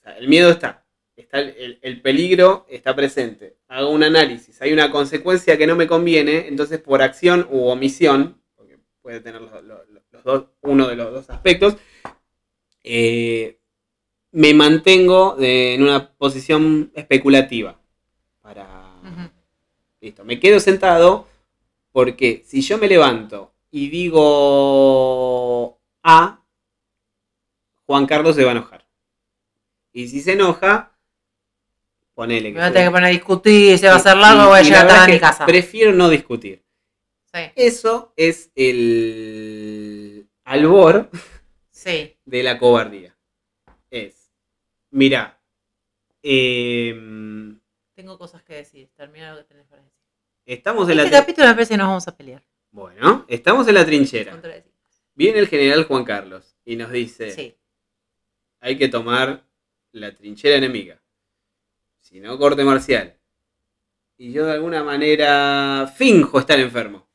O sea, el miedo está. está el, el- el peligro está presente. Hago un análisis. Hay una consecuencia que no me conviene. Entonces, por acción u omisión, porque puede tener los, los- los dos, uno de los dos aspectos, eh, me mantengo de- en una posición especulativa. Para, Ujú. Listo, me quedo sentado porque si yo me levanto y digo A, Juan Carlos se va a enojar. Y si se enoja, ponele Me que. voy a tener que poner a discutir, se va a hacer largo, voy a llegar tarde a mi casa. Prefiero no discutir. Sí, Eso es el albor sí. de la cobardía. Es, mira, em, Tengo cosas que decir. Termina lo que tenés para decir. estamos en la Este tri- capítulo me parece que nos vamos a pelear. bueno, estamos en la trinchera. Viene el general Juan Carlos y nos dice, Sí. hay que tomar la trinchera enemiga. Si no, corte marcial. Y yo de alguna manera finjo estar enfermo.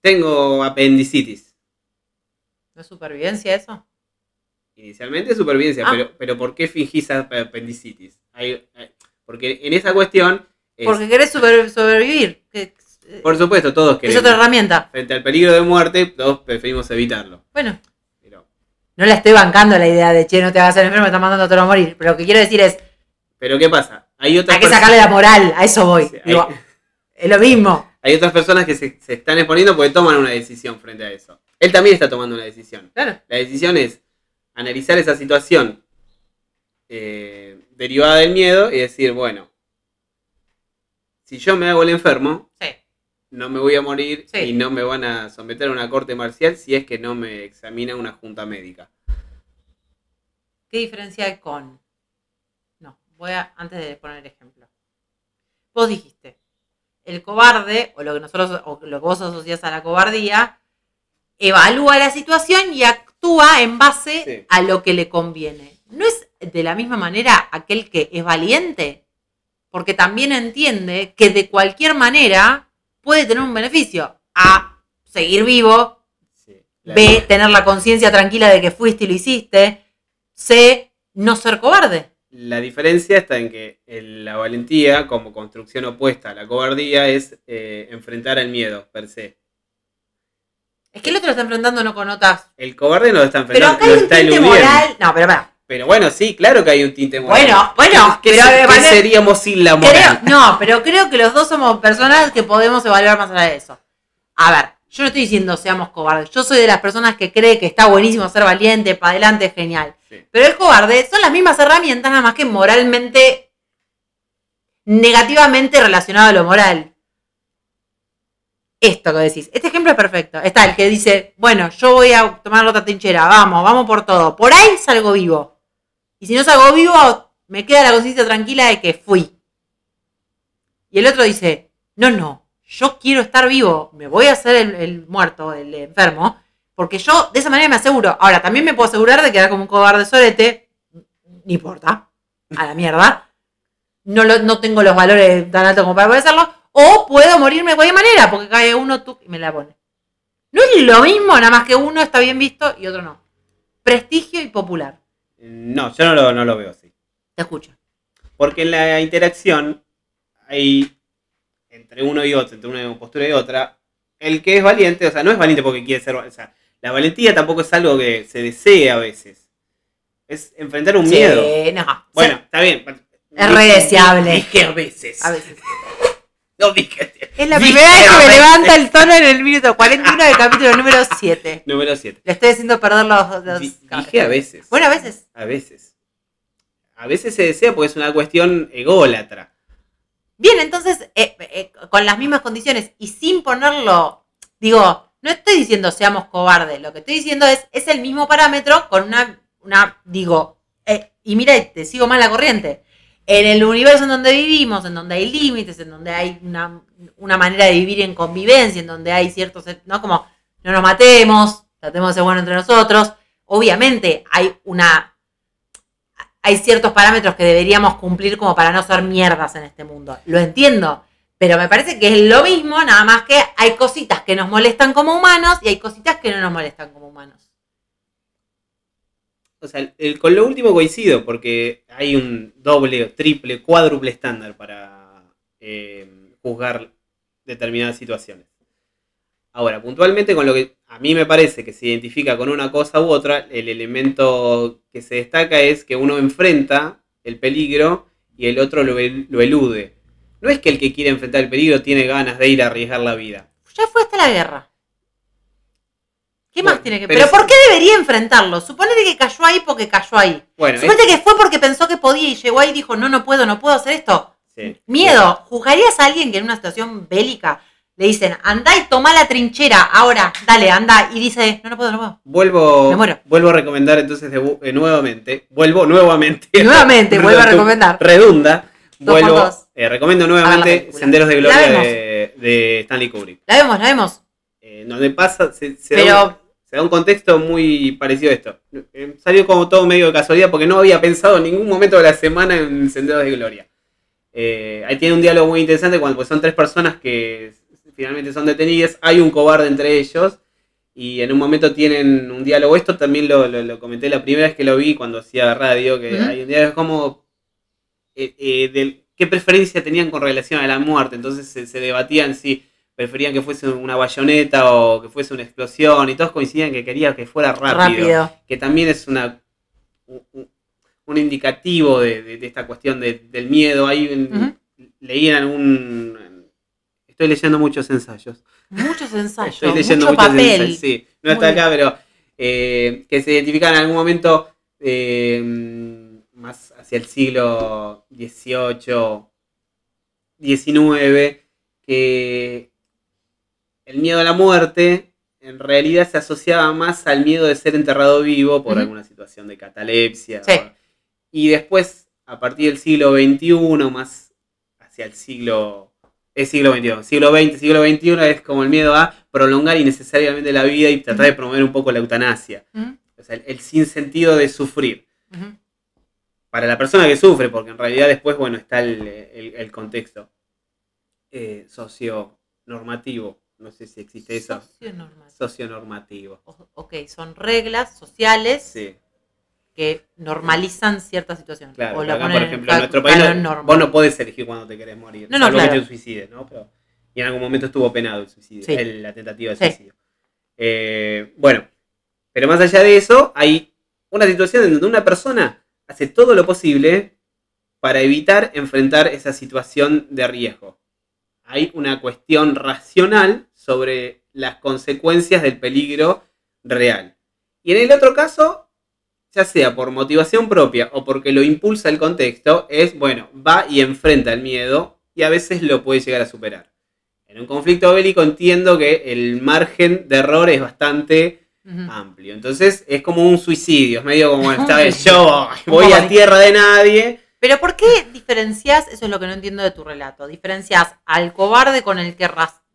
Tengo apendicitis. ¿No es supervivencia eso? Inicialmente supervivencia, Ah. pero, pero ¿por qué fingís ap- apendicitis? Hay- hay- porque en esa cuestión, es- Porque querés sobre- sobrevivir. eh, por supuesto, todos es queremos. otra herramienta. Frente al peligro de muerte, todos preferimos evitarlo. Bueno, Pero, no la estoy bancando la idea de, che, no te vas a hacer enfermo, me estás mandando a todo a morir. Pero lo que quiero decir es, pero ¿qué pasa? Hay otras, hay que sacarle la moral, a eso voy. Sí, hay- Digo, es lo mismo. Hay otras personas que se, se están exponiendo porque toman una decisión frente a eso. Él también está tomando una decisión. Claro. La decisión es analizar esa situación eh, derivada del miedo y decir, bueno, si yo me hago el enfermo, Sí. no me voy a morir Sí. y no me van a someter a una corte marcial si es que no me examina una junta médica. ¿Qué diferencia hay con? No, voy a, antes de poner el ejemplo. Vos dijiste, el cobarde, o lo que nosotros, o lo que vos asociás a la cobardía, evalúa la situación y actúa en base Sí. a lo que le conviene. ¿No es de la misma manera aquel que es valiente? Porque también entiende que de cualquier manera puede tener un beneficio. A seguir vivo, Sí. B, tener la conciencia tranquila de que fuiste y lo hiciste, C, no ser cobarde. La diferencia está en que la valentía, como construcción opuesta a la cobardía, es eh, enfrentar al miedo, per se. Es que el otro lo está enfrentando no con otras. El cobarde no lo está Pero enfrentando, acá hay lo un está tinte moral. No, pero pará. Pero bueno, sí, claro que hay un tinte moral. Bueno, bueno, ¿Qué, pero, se- qué vale- seríamos sin la Creo, moral? no, pero creo que los dos somos personas que podemos evaluar más allá de eso. A ver, yo no estoy diciendo seamos cobardes. Yo soy de las personas que cree que está buenísimo ser valiente, para adelante, genial. Sí. Pero el cobarde son las mismas herramientas, nada más que moralmente, negativamente relacionado a lo moral. Esto que decís. Este ejemplo es perfecto. Está el que dice, bueno, yo voy a tomar la otra trinchera, vamos, vamos por todo. Por ahí salgo vivo. Y si no salgo vivo, me queda la conciencia tranquila de que fui. Y el otro dice, no, no, yo quiero estar vivo, me voy a hacer el, el muerto, el enfermo, porque yo de esa manera me aseguro. Ahora, también me puedo asegurar de quedar como un cobarde sorete, no importa, a la mierda. No, lo- no tengo los valores tan altos como para poder hacerlo, o puedo morirme de cualquier manera, porque cae uno tú y me la pone. No es lo mismo, nada más que uno está bien visto y otro no. Prestigio y popular. No, yo no lo, no lo veo así. Te escucho. Porque en la interacción hay entre uno y otro, entre una postura y otra, el que es valiente, o sea, no es valiente porque quiere ser, o sea, la valentía tampoco es algo que se desee a veces. Es enfrentar un miedo. No. Bueno, está bien. Es re deseable. Dije a veces. A veces. No dije. Es la Dije primera vez que me levanta el tono en el minuto 41 del capítulo número 7. Número 7. Le estoy haciendo perder los. los- Dije a veces. Bueno, a veces. A veces. A veces se desea porque es una cuestión ególatra. Bien, entonces, eh, eh, con las mismas condiciones y sin ponerlo. Digo, no estoy diciendo seamos cobardes. Lo que estoy diciendo es, es el mismo parámetro con una. una digo, eh, y mira, te sigo más la corriente. En el universo en donde vivimos, en donde hay límites, en donde hay una, una manera de vivir en convivencia, en donde hay ciertos, ¿no? Como no nos matemos, tratemos de ser buenos entre nosotros. Obviamente hay una. Hay ciertos parámetros que deberíamos cumplir como para no ser mierdas en este mundo. Lo entiendo. Pero me parece que es lo mismo, nada más que hay cositas que nos molestan como humanos y hay cositas que no nos molestan como humanos. O sea, con lo último coincido, porque hay un doble, triple, cuádruple estándar para eh, juzgar determinadas situaciones. Ahora, puntualmente con lo que a mí me parece que se identifica con una cosa u otra, el elemento que se destaca es que uno enfrenta el peligro y el otro lo, el- lo elude. No es que el que quiere enfrentar el peligro tiene ganas de ir a arriesgar la vida. Ya fue hasta la guerra. ¿Qué Bueno, más tiene que pero Pero, ¿por qué debería enfrentarlo? Suponete que cayó ahí porque cayó ahí. Bueno, es- Suponete que fue porque pensó que podía y llegó ahí y dijo, no, no puedo, no puedo hacer esto. sí. Miedo. ¿Juzgarías a alguien que en una situación bélica le dicen, andá y toma la trinchera, ahora, dale, anda, y dice, no, no puedo, no puedo? Vuelvo, Me muero. vuelvo a recomendar entonces de- eh, nuevamente. Vuelvo nuevamente. Nuevamente, vuelvo a recomendar. Redunda. Dos Vuelvo. dos. eh, recomiendo nuevamente. Senderos de Gloria de, de Stanley Kubrick. La vemos, la vemos. Eh, donde pasa, se, se da un, se da un contexto muy parecido a esto. Eh, salió como todo medio de casualidad porque no había pensado en ningún momento de la semana en Senderos de Gloria. Ahí tiene un diálogo muy interesante cuando pues, son tres personas que finalmente son detenidas. Hay un cobarde entre ellos. Y en un momento tienen un diálogo. Esto también lo, lo- lo comenté la primera vez que lo vi cuando hacía radio. Que hay un diálogo como. eh, eh, ¿Qué preferencia tenían con relación a la muerte? Entonces se, se debatían si preferían que fuese una bayoneta o que fuese una explosión. Y todos coincidían que querían que fuera rápido Rápido. que también es una un, indicativo de, de- de esta cuestión de- del miedo. Un, leí en algún estoy leyendo muchos ensayos. Muchos ensayos, Estoy leyendo mucho muchos papel. ensayos, sí. No está acá, pero eh, que se identifican en algún momento eh, más hacia el siglo XVIII, XIX, que el miedo a la muerte en realidad se asociaba más al miedo de ser enterrado vivo por alguna situación de catalepsia. Sí. Y después, a partir del siglo XXI, más hacia el siglo es siglo XXI. Siglo XX, siglo XXI es como el miedo a prolongar innecesariamente la vida y tratar de promover un poco la eutanasia. O sea, el, el sinsentido de sufrir. Para la persona que sufre, porque en realidad después, bueno, está el, el- el contexto eh, socio-normativo. No sé si existe eso. Socionormativo. Ok, son reglas sociales Sí, que normalizan cierta situación. claro. O acá, por ejemplo, en nuestro país no- vos no podés elegir cuándo te querés morir. No, no, salvo claro. que te suicides, ¿no? Pero, y en algún momento estuvo penado el suicidio, Sí. el- la tentativa de Sí. suicidio. Eh, bueno, pero más allá de eso, hay una situación en donde una persona hace todo lo posible para evitar enfrentar esa situación de riesgo. Hay una cuestión racional sobre las consecuencias del peligro real. Y en el otro caso, ya sea por motivación propia o porque lo impulsa el contexto, es, bueno, va y enfrenta el miedo y a veces lo puede llegar a superar. En un conflicto bélico entiendo que el margen de error es bastante amplio. Entonces es como un suicidio, es medio como esta vez yo voy a tierra de nadie. Pero ¿por qué diferencias, eso es lo que no entiendo de tu relato, diferencias al cobarde con el que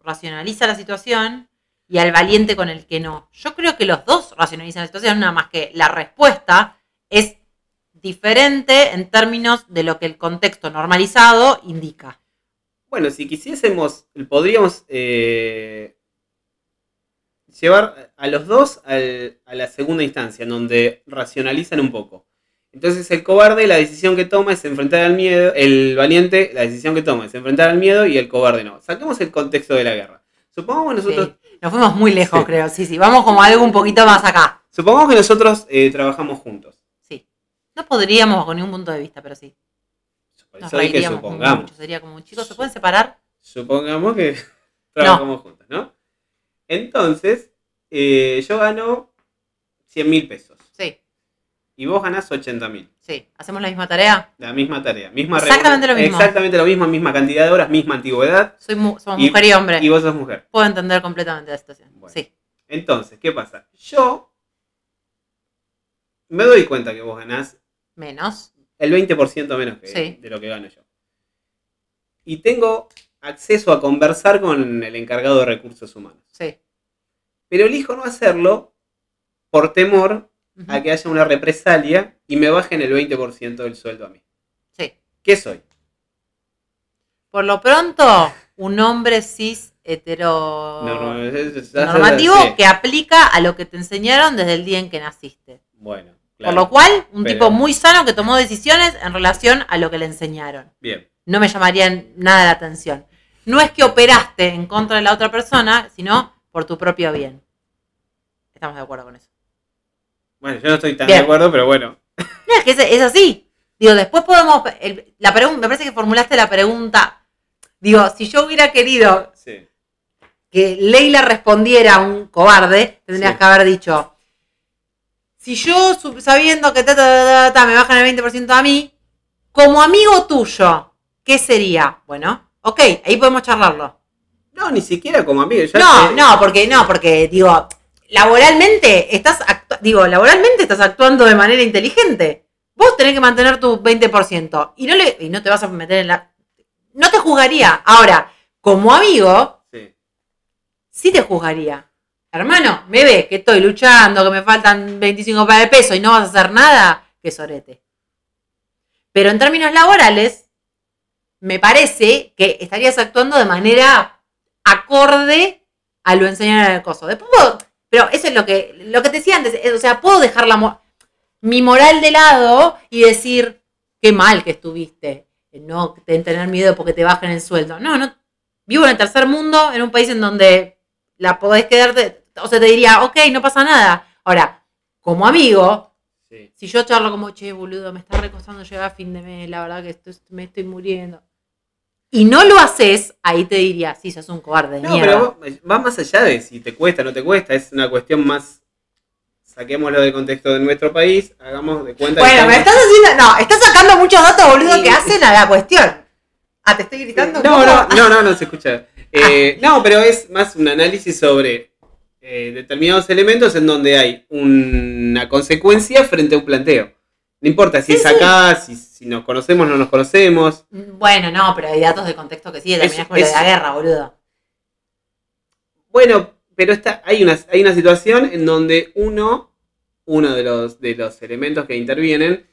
racionaliza la situación y al valiente con el que no? Yo creo que los dos racionalizan la situación, nada más que la respuesta es diferente en términos de lo que el contexto normalizado indica. Bueno, si quisiésemos, podríamos eh, llevar a los dos a la segunda instancia, en donde racionalizan un poco. Entonces el cobarde, la decisión que toma es enfrentar al miedo, el valiente, la decisión que toma es enfrentar al miedo y el cobarde no. Saquemos el contexto de la guerra. Supongamos que nosotros, Sí. Nos fuimos muy lejos, Sí. creo. Sí, sí, vamos como algo un poquito más acá. supongamos que nosotros eh, trabajamos juntos. Sí. No podríamos con ningún punto de vista, pero sí. Por Nos eso hay que supongamos. mucho. Sería como, chicos, ¿se pueden separar? Supongamos que trabajamos juntos, ¿no? Entonces, eh, yo gano 100 mil pesos Sí, y vos ganás 80 mil. sí. ¿Hacemos la misma tarea? La misma tarea, misma Exactamente lo mismo. Exactamente lo mismo, misma cantidad de horas, misma antigüedad Soy mu- somos Y- mujer y hombre. y vos sos mujer. Puedo entender completamente la situación. Bueno. Sí. Entonces, ¿qué pasa? Yo me doy cuenta que vos ganás Menos. el 20% menos que, Sí. de lo que gano yo. Y tengo acceso a conversar con el encargado de recursos humanos. Sí. Pero elijo no hacerlo por temor A que haya una represalia y me bajen el 20% del sueldo a mí. Sí. ¿Qué soy? Por lo pronto, un hombre cis hetero No, no, es- es- es- normativo sí. que aplica a lo que te enseñaron desde el día en que naciste. Bueno, Por claro. lo cual, un Pero- tipo muy sano que tomó decisiones en relación a lo que le enseñaron. Bien. No me llamaría nada la atención. No es que operaste en contra de la otra persona, sino por tu propio bien. Estamos de acuerdo con eso. Bueno, yo no estoy tan Bien. de acuerdo, pero bueno. No, es que es, es así. Digo, después podemos. el- la pregunta, me parece que formulaste la pregunta. Digo, si yo hubiera querido Sí. que Leila respondiera a un cobarde, tendrías Sí. que haber dicho: Si yo, sabiendo que ta, ta, ta, ta, ta, me bajan el 20% a mí, como amigo tuyo, ¿qué sería? Bueno, ok, ahí podemos charlarlo. No, ni siquiera como amigo. ya No, no, porque no, porque digo, laboralmente estás digo, laboralmente estás actuando de manera inteligente. Vos tenés que mantener tu 20% y no le y no te vas a meter en la no te juzgaría. Ahora, como amigo, Sí. sí te juzgaría. Hermano, me ve que estoy luchando, que me faltan 25 para el peso y no vas a hacer nada, que sorete. Pero en términos laborales, me parece que estarías actuando de manera acorde a lo enseñado en el coso. Después puedo- pero eso es lo que, lo que te decía antes, es, o sea, puedo dejar la mo- mi moral de lado y decir, qué mal que estuviste, no te- tener miedo porque te bajen el sueldo. No, no, vivo en el tercer mundo, en un país en donde la podés quedarte, o sea, te diría, ok, no pasa nada. Ahora, como amigo, Sí. si yo charlo como, che, boludo, me está recostando llegar a fin de mes, la verdad que estoy- me estoy muriendo. Y no lo haces, ahí te diría, sí, sos un cobarde de No, mierda. pero va más allá de si te cuesta o no te cuesta. Es una cuestión más. Saquémoslo del contexto de nuestro país. Hagamos de cuenta Bueno, que me estamos- estás haciendo, no, estás sacando muchos datos, boludo, Sí. que hacen a la cuestión. Ah, te estoy gritando. No, ¿Cómo? no, no, no, no se escucha. Eh, no, pero es más un análisis sobre eh, determinados elementos en donde hay una consecuencia frente a un planteo. No importa si Sí, es sí. acá, si, si nos conocemos o no nos conocemos. Bueno, no, pero hay datos de contexto que sí, también Es- es por lo de es- la guerra, boludo. Bueno, pero está, hay, una, hay una situación en donde uno, uno de los, de los elementos que intervienen,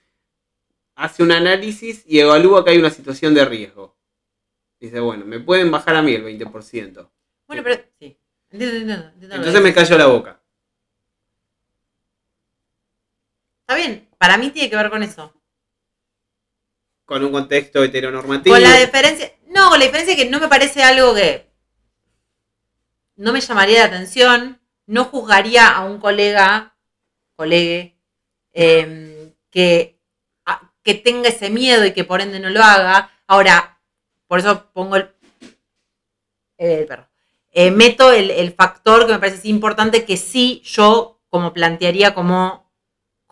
hace un análisis y evalúa que hay una situación de riesgo. Dice, bueno, me pueden bajar a mí el 20%. Bueno, pero sí. Entonces me cayó la boca. Está bien, para mí tiene que ver con eso. Con un contexto heteronormativo. Con la diferencia. No, con la diferencia que no me parece algo que. No me llamaría la atención. No juzgaría a un colega, colegue, eh, que, a- que tenga ese miedo y que por ende no lo haga. Ahora, por eso pongo el. El perro. Eh, meto el, el factor que me parece importante que sí yo como plantearía como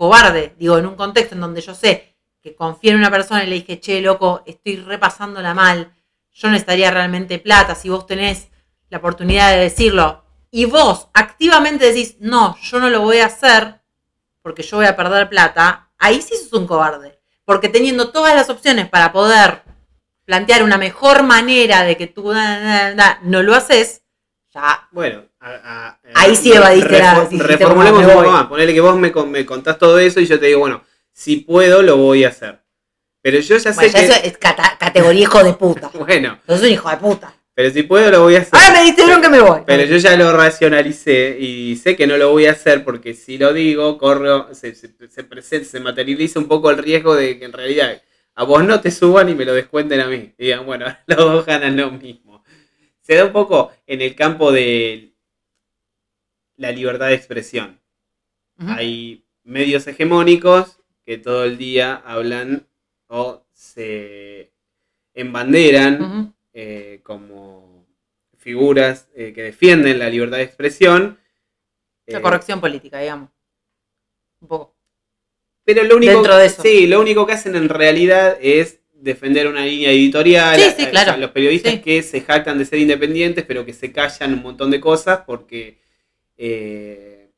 cobarde. Digo, en un contexto en donde yo sé que confío en una persona y le dije, che, loco, estoy repasándola mal, yo necesitaría realmente plata, si vos tenés la oportunidad de decirlo, y vos activamente decís, no, yo no lo voy a hacer porque yo voy a perder plata, ahí sí sos un cobarde. Porque teniendo todas las opciones para poder plantear una mejor manera de que tú no lo haces, ya Bueno, a- a- Ahí sí evadiste la- refor- dijiste, reformulemos "Me un poco voy". más. Ponele que vos me, me contás todo eso y yo te digo, bueno, si puedo, lo voy a hacer. Pero yo ya sé ya que. eso es cata- categoría hijo de puta. Bueno, Sos un hijo de puta. pero si puedo, lo voy a hacer. Ahora me diste que me voy. Pero yo ya lo racionalicé y sé que no lo voy a hacer porque si lo digo, corro, se, se, se presenta, se materializa un poco el riesgo de que en realidad a vos no te suban y me lo descuenten a mí. Y digan, bueno, los dos ganan lo mismo. Se da un poco en el campo de la libertad de expresión. Hay medios hegemónicos que todo el día hablan o se embanderan eh, como figuras eh, que defienden la libertad de expresión. La Eh, corrección política, digamos. Un poco. Pero lo único, Dentro de eso. Sí, lo único que hacen en realidad es defender una línea editorial. Sí, sí, a- claro. a los periodistas Sí. que se jactan de ser independientes, pero que se callan un montón de cosas porque eh,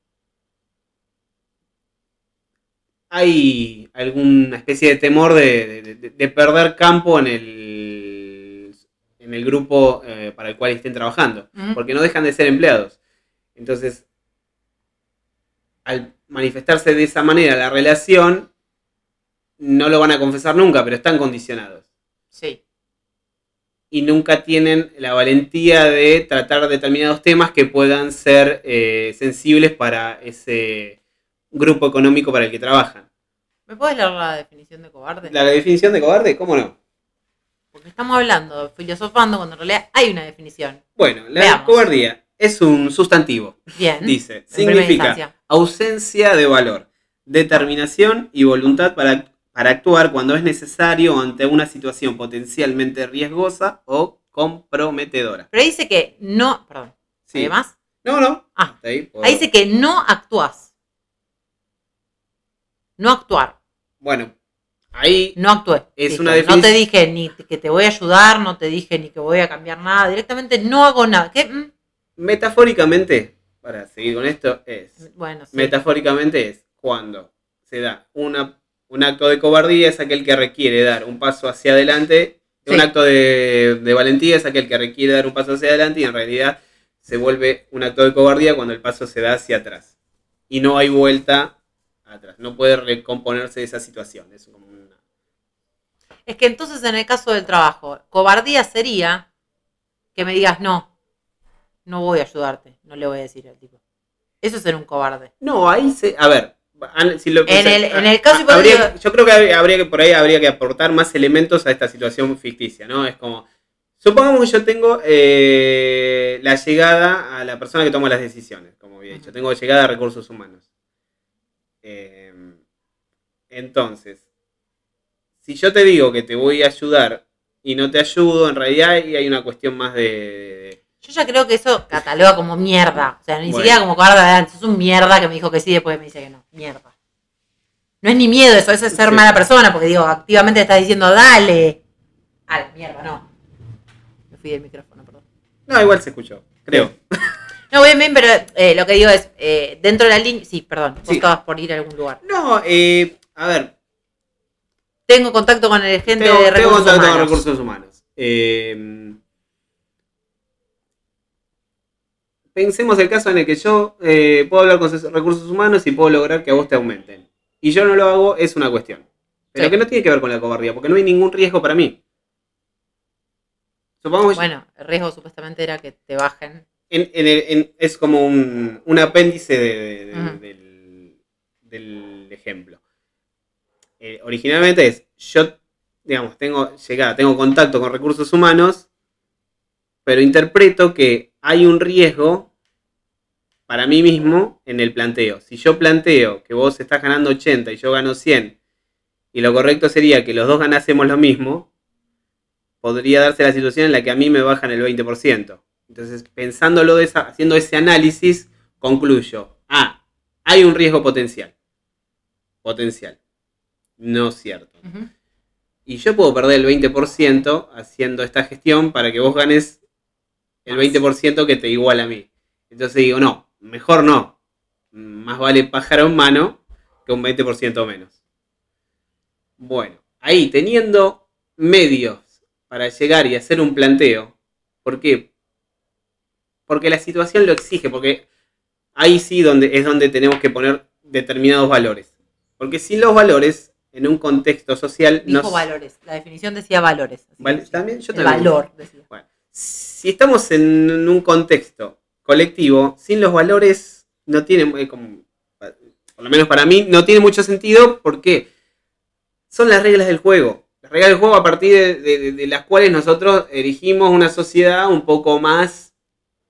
hay alguna especie de temor de, de- de- de perder campo en el, en el grupo eh, para el cual estén trabajando porque no dejan de ser empleados. Entonces, al manifestarse de esa manera la relación, no lo van a confesar nunca, pero están condicionados. Sí. Y nunca tienen la valentía de tratar determinados temas que puedan ser eh, sensibles para ese grupo económico para el que trabajan. ¿Me puedes leer la definición de cobarde? La definición de cobarde, ¿cómo no? Porque estamos hablando, filosofando, cuando en realidad hay una definición. Bueno, la Veamos. cobardía es un sustantivo. Bien. Dice, significa ausencia de valor, determinación y voluntad para, para actuar cuando es necesario ante una situación potencialmente riesgosa o comprometedora. Pero ahí dice que no. Perdón. Sí. ¿Hay más? No, no. Ah. ahí dice que no actúas. No actuar. Bueno, ahí No actué. Es una No definición- te dije ni que te voy a ayudar, no te dije ni que voy a cambiar nada. Directamente no hago nada. ¿Qué? Mm, metafóricamente, para seguir con esto, es Bueno, sí. metafóricamente es cuando se da una, un acto de cobardía es aquel que requiere dar un paso hacia adelante, un acto de, de valentía es aquel que requiere dar un paso hacia adelante y en realidad se vuelve un acto de cobardía cuando el paso se da hacia atrás. Y no hay vuelta atrás, no puede recomponerse de esa situación. Es como una- Es que entonces en el caso del trabajo, cobardía sería que me digas, no, no voy a ayudarte, no le voy a decir al tipo. Eso es ser un cobarde. No, ahí se... A ver. Si lo- En o sea, el- en el caso a- habría- hipotético- yo creo que habría, que por ahí habría que aportar más elementos a esta situación ficticia, ¿no? Es como, supongamos que yo tengo eh, la llegada a la persona que toma las decisiones, como había dicho, tengo llegada a recursos humanos. Eh, entonces, si yo te digo que te voy a ayudar y no te ayudo, en realidad ahí hay una cuestión más de- de Yo ya creo que eso cataloga como mierda. O sea, ni Bueno. siquiera como cobarde adelante. Sos un mierda que me dijo que sí, después me dice que no. Mierda. No es ni miedo eso, eso es ser Sí. mala persona, porque digo, activamente estás diciendo, dale. A la mierda, no. Me fui del micrófono, perdón. No, igual se escuchó, creo. No, bien, bien, pero eh, lo que digo es, eh, dentro de la línea. Sí, perdón, vos Sí. estabas por ir a algún lugar. No, eh, a ver, Tengo contacto con el gente tengo, de tengo recursos contacto humanos. con recursos humanos. Eh, pensemos el caso en el que yo eh, puedo hablar con recursos humanos y puedo lograr que a vos te aumenten. Y yo no lo hago, es una cuestión. Pero Sí. que no tiene que ver con la cobardía, porque no hay ningún riesgo para mí. Supongamos Bueno, el riesgo supuestamente era que te bajen. en- en el- en- es como un, un apéndice de- de- de- Ujú. del, del ejemplo. Eh, originalmente es, yo, digamos, tengo llegada, tengo contacto con recursos humanos, pero interpreto que hay un riesgo para mí mismo en el planteo. Si yo planteo que vos estás ganando 80 y yo gano 100, y lo correcto sería que los dos ganásemos lo mismo, podría darse la situación en la que a mí me bajan el 20%. Entonces, pensándolo de esa, haciendo ese análisis, concluyo, ah, hay un riesgo potencial. Potencial. No cierto. Y yo puedo perder el 20% haciendo esta gestión para que vos ganes el Más. 20% que te iguala a mí. Entonces digo, no, mejor no. Más vale pájaro en mano que un 20% menos. Bueno, ahí teniendo medios para llegar y hacer un planteo, ¿por qué? Porque la situación lo exige, porque ahí sí donde, es donde tenemos que poner determinados valores. Porque sin los valores, en un contexto social, Dijo no... valores. La definición decía valores. Vale, también yo El también. valor, decía. Bueno, si estamos en un contexto colectivo, sin los valores no tiene, eh, como- por lo menos para mí, no tiene mucho sentido porque son las reglas del juego. Las reglas del juego a partir de, las cuales nosotros erigimos una sociedad un poco más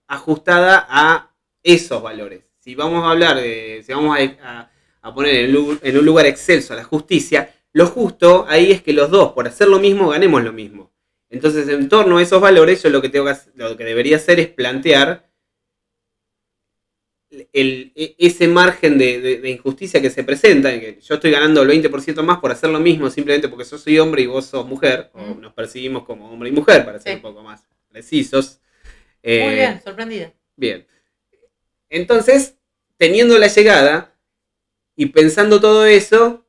ajustada a esos valores. Si vamos a hablar de, si vamos a, poner en, en un lugar excelso a la justicia, lo justo ahí es que los dos, por hacer lo mismo, ganemos lo mismo. Entonces, en torno a esos valores, yo lo que tengo que lo que debería hacer es plantear el- e- ese margen de, de- de injusticia que se presenta, en que yo estoy ganando el 20% más por hacer lo mismo simplemente porque yo soy hombre y vos sos mujer, o nos percibimos como hombre y mujer, para ser Sí. un poco más precisos. Muy Eh, bien, sorprendida. Bien. Entonces, teniendo la llegada y pensando todo eso,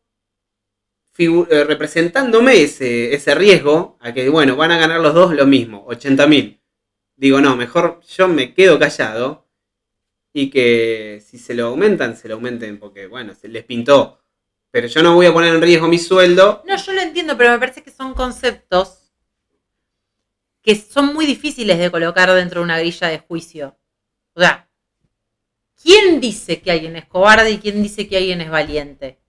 eh, representándome ese, ese riesgo a que, bueno, van a ganar los dos lo mismo, 80 mil. Digo, no, mejor yo me quedo callado y que si se lo aumentan, se lo aumenten porque, bueno, se les pintó. Pero yo no voy a poner en riesgo mi sueldo. No, yo lo entiendo, pero me parece que son conceptos que son muy difíciles de colocar dentro de una grilla de juicio. O sea, ¿quién dice que alguien es cobarde y quién dice que alguien es valiente?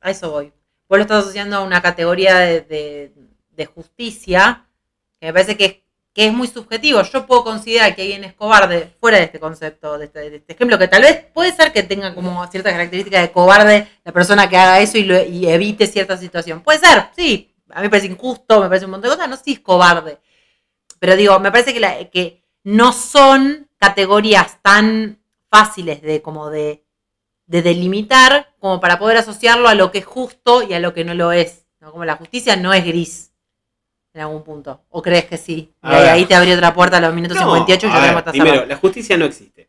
A eso voy. Vos lo estás asociando a una categoría de, justicia que me parece que es, muy subjetivo. Yo puedo considerar que alguien es cobarde fuera de este concepto, de este, de este ejemplo, que tal vez puede ser que tenga como ciertas características de cobarde la persona que haga eso y, evite cierta situación. Puede ser, sí. A mí me parece injusto, me parece un montón de cosas, no sé si es cobarde. Pero digo, me parece que, que no son categorías tan fáciles de como de, de delimitar como para poder asociarlo a lo que es justo y a lo que no lo es. ¿no? Como la justicia no es gris en algún punto. ¿O crees que sí? Y ahí, te abrió otra puerta a los minutos No, 58 y yo ver, primero, la justicia no existe.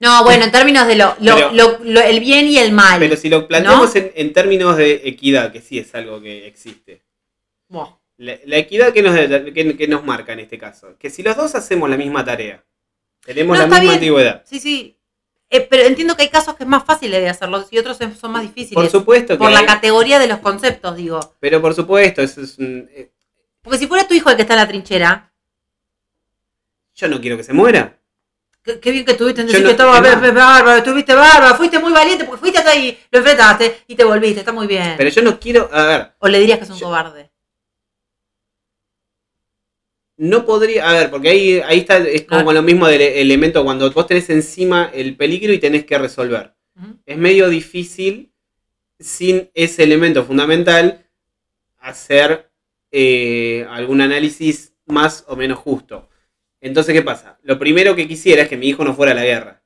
No, bueno, en términos de lo, lo- Pero- lo- lo- el bien y el mal. Pero si lo planteamos en, en términos de equidad, que sí es algo que existe. La, la equidad que nos, que, que nos marca en este caso, que si los dos hacemos la misma tarea, tenemos No, la misma bien. antigüedad. Sí, sí. Eh, pero entiendo que hay casos que es más fácil de hacerlo y otros son más difíciles. Por supuesto que Por la categoría de los conceptos, digo. pero por supuesto, eso es un- eh, Porque si fuera tu hijo el que está en la trinchera, yo no quiero que se muera. qué, qué bien que tuviste en decir no- que estaba bárbaro, estuviste bárbaro, fuiste muy valiente porque fuiste hasta ahí, lo enfrentaste y te volviste, está muy bien. Pero yo no quiero, a ver, o le dirías que es un yo- cobarde. No podría, a ver, porque ahí, ahí está, es como Ah. lo mismo del elemento cuando vos tenés encima el peligro y tenés que resolver. Es medio difícil sin ese elemento fundamental hacer eh, algún análisis más o menos justo. Entonces, ¿qué pasa? Lo primero que quisiera es que mi hijo no fuera a la guerra.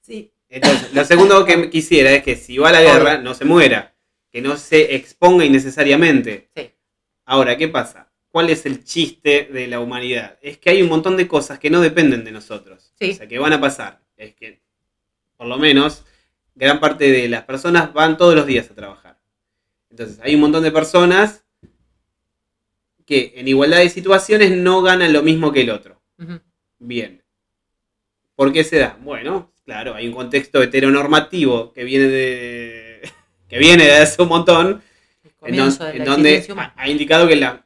Sí. Entonces, lo segundo que quisiera es que si va a la guerra no se muera, que no se exponga innecesariamente. Sí. Ahora, ¿qué pasa? ¿Cuál es el chiste de la humanidad? Es que hay un montón de cosas que no dependen de nosotros. Sí. O sea, que van a pasar. Es que, por lo menos, gran parte de las personas van todos los días a trabajar. Entonces, hay un montón de personas que en igualdad de situaciones no ganan lo mismo que el otro. Bien. ¿Por qué se da? Bueno, claro, hay un contexto heteronormativo que viene de. que viene de hace un montón. En, don- en donde ha, indicado que la-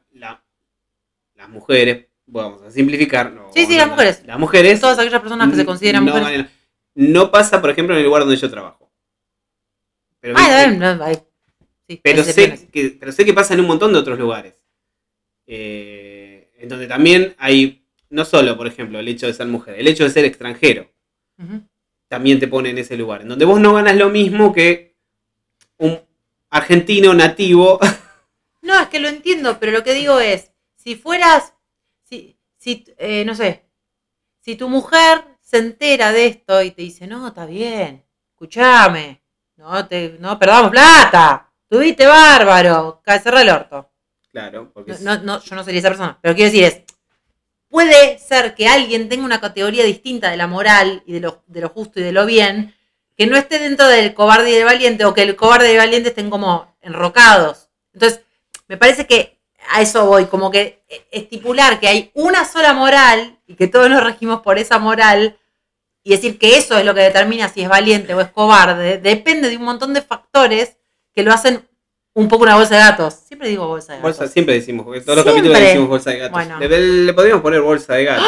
mujeres, vamos a simplificar, no, Sí, sí, las mujeres. Las mujeres Todas aquellas personas que se consideran no mujeres. no pasa, por ejemplo, en el lugar donde yo trabajo. Pero, Ay, viste- a ver, no, ay, sí, pero, sé que, pero sé que pasa en un montón de otros lugares. Eh, en donde también hay, no solo, por ejemplo, el hecho de ser mujer, el hecho de ser extranjero también te pone en ese lugar. En donde vos no ganas lo mismo que un argentino nativo. No, es que lo entiendo, pero lo que digo es, si fueras, si, si eh, no sé, si tu mujer se entera de esto y te dice, no, está bien, escúchame, no, te, no perdamos plata, tuviste bárbaro, cerrá el orto. claro, porque No, no, no, yo no sería esa persona, pero quiero decir es, puede ser que alguien tenga una categoría distinta de la moral y de lo, de lo justo y de lo bien, que no esté dentro del cobarde y del valiente, o que el cobarde y el valiente estén como enrocados. Entonces, me parece que a eso voy, como que estipular que hay una sola moral y que todos nos regimos por esa moral y decir que eso es lo que determina si es valiente o es cobarde, depende de un montón de factores que lo hacen un poco una bolsa de gatos. Siempre digo bolsa de gatos. bolsa, siempre decimos, porque todos los capítulos decimos bolsa de gatos. Bueno. Le, le podríamos poner bolsa de gatos.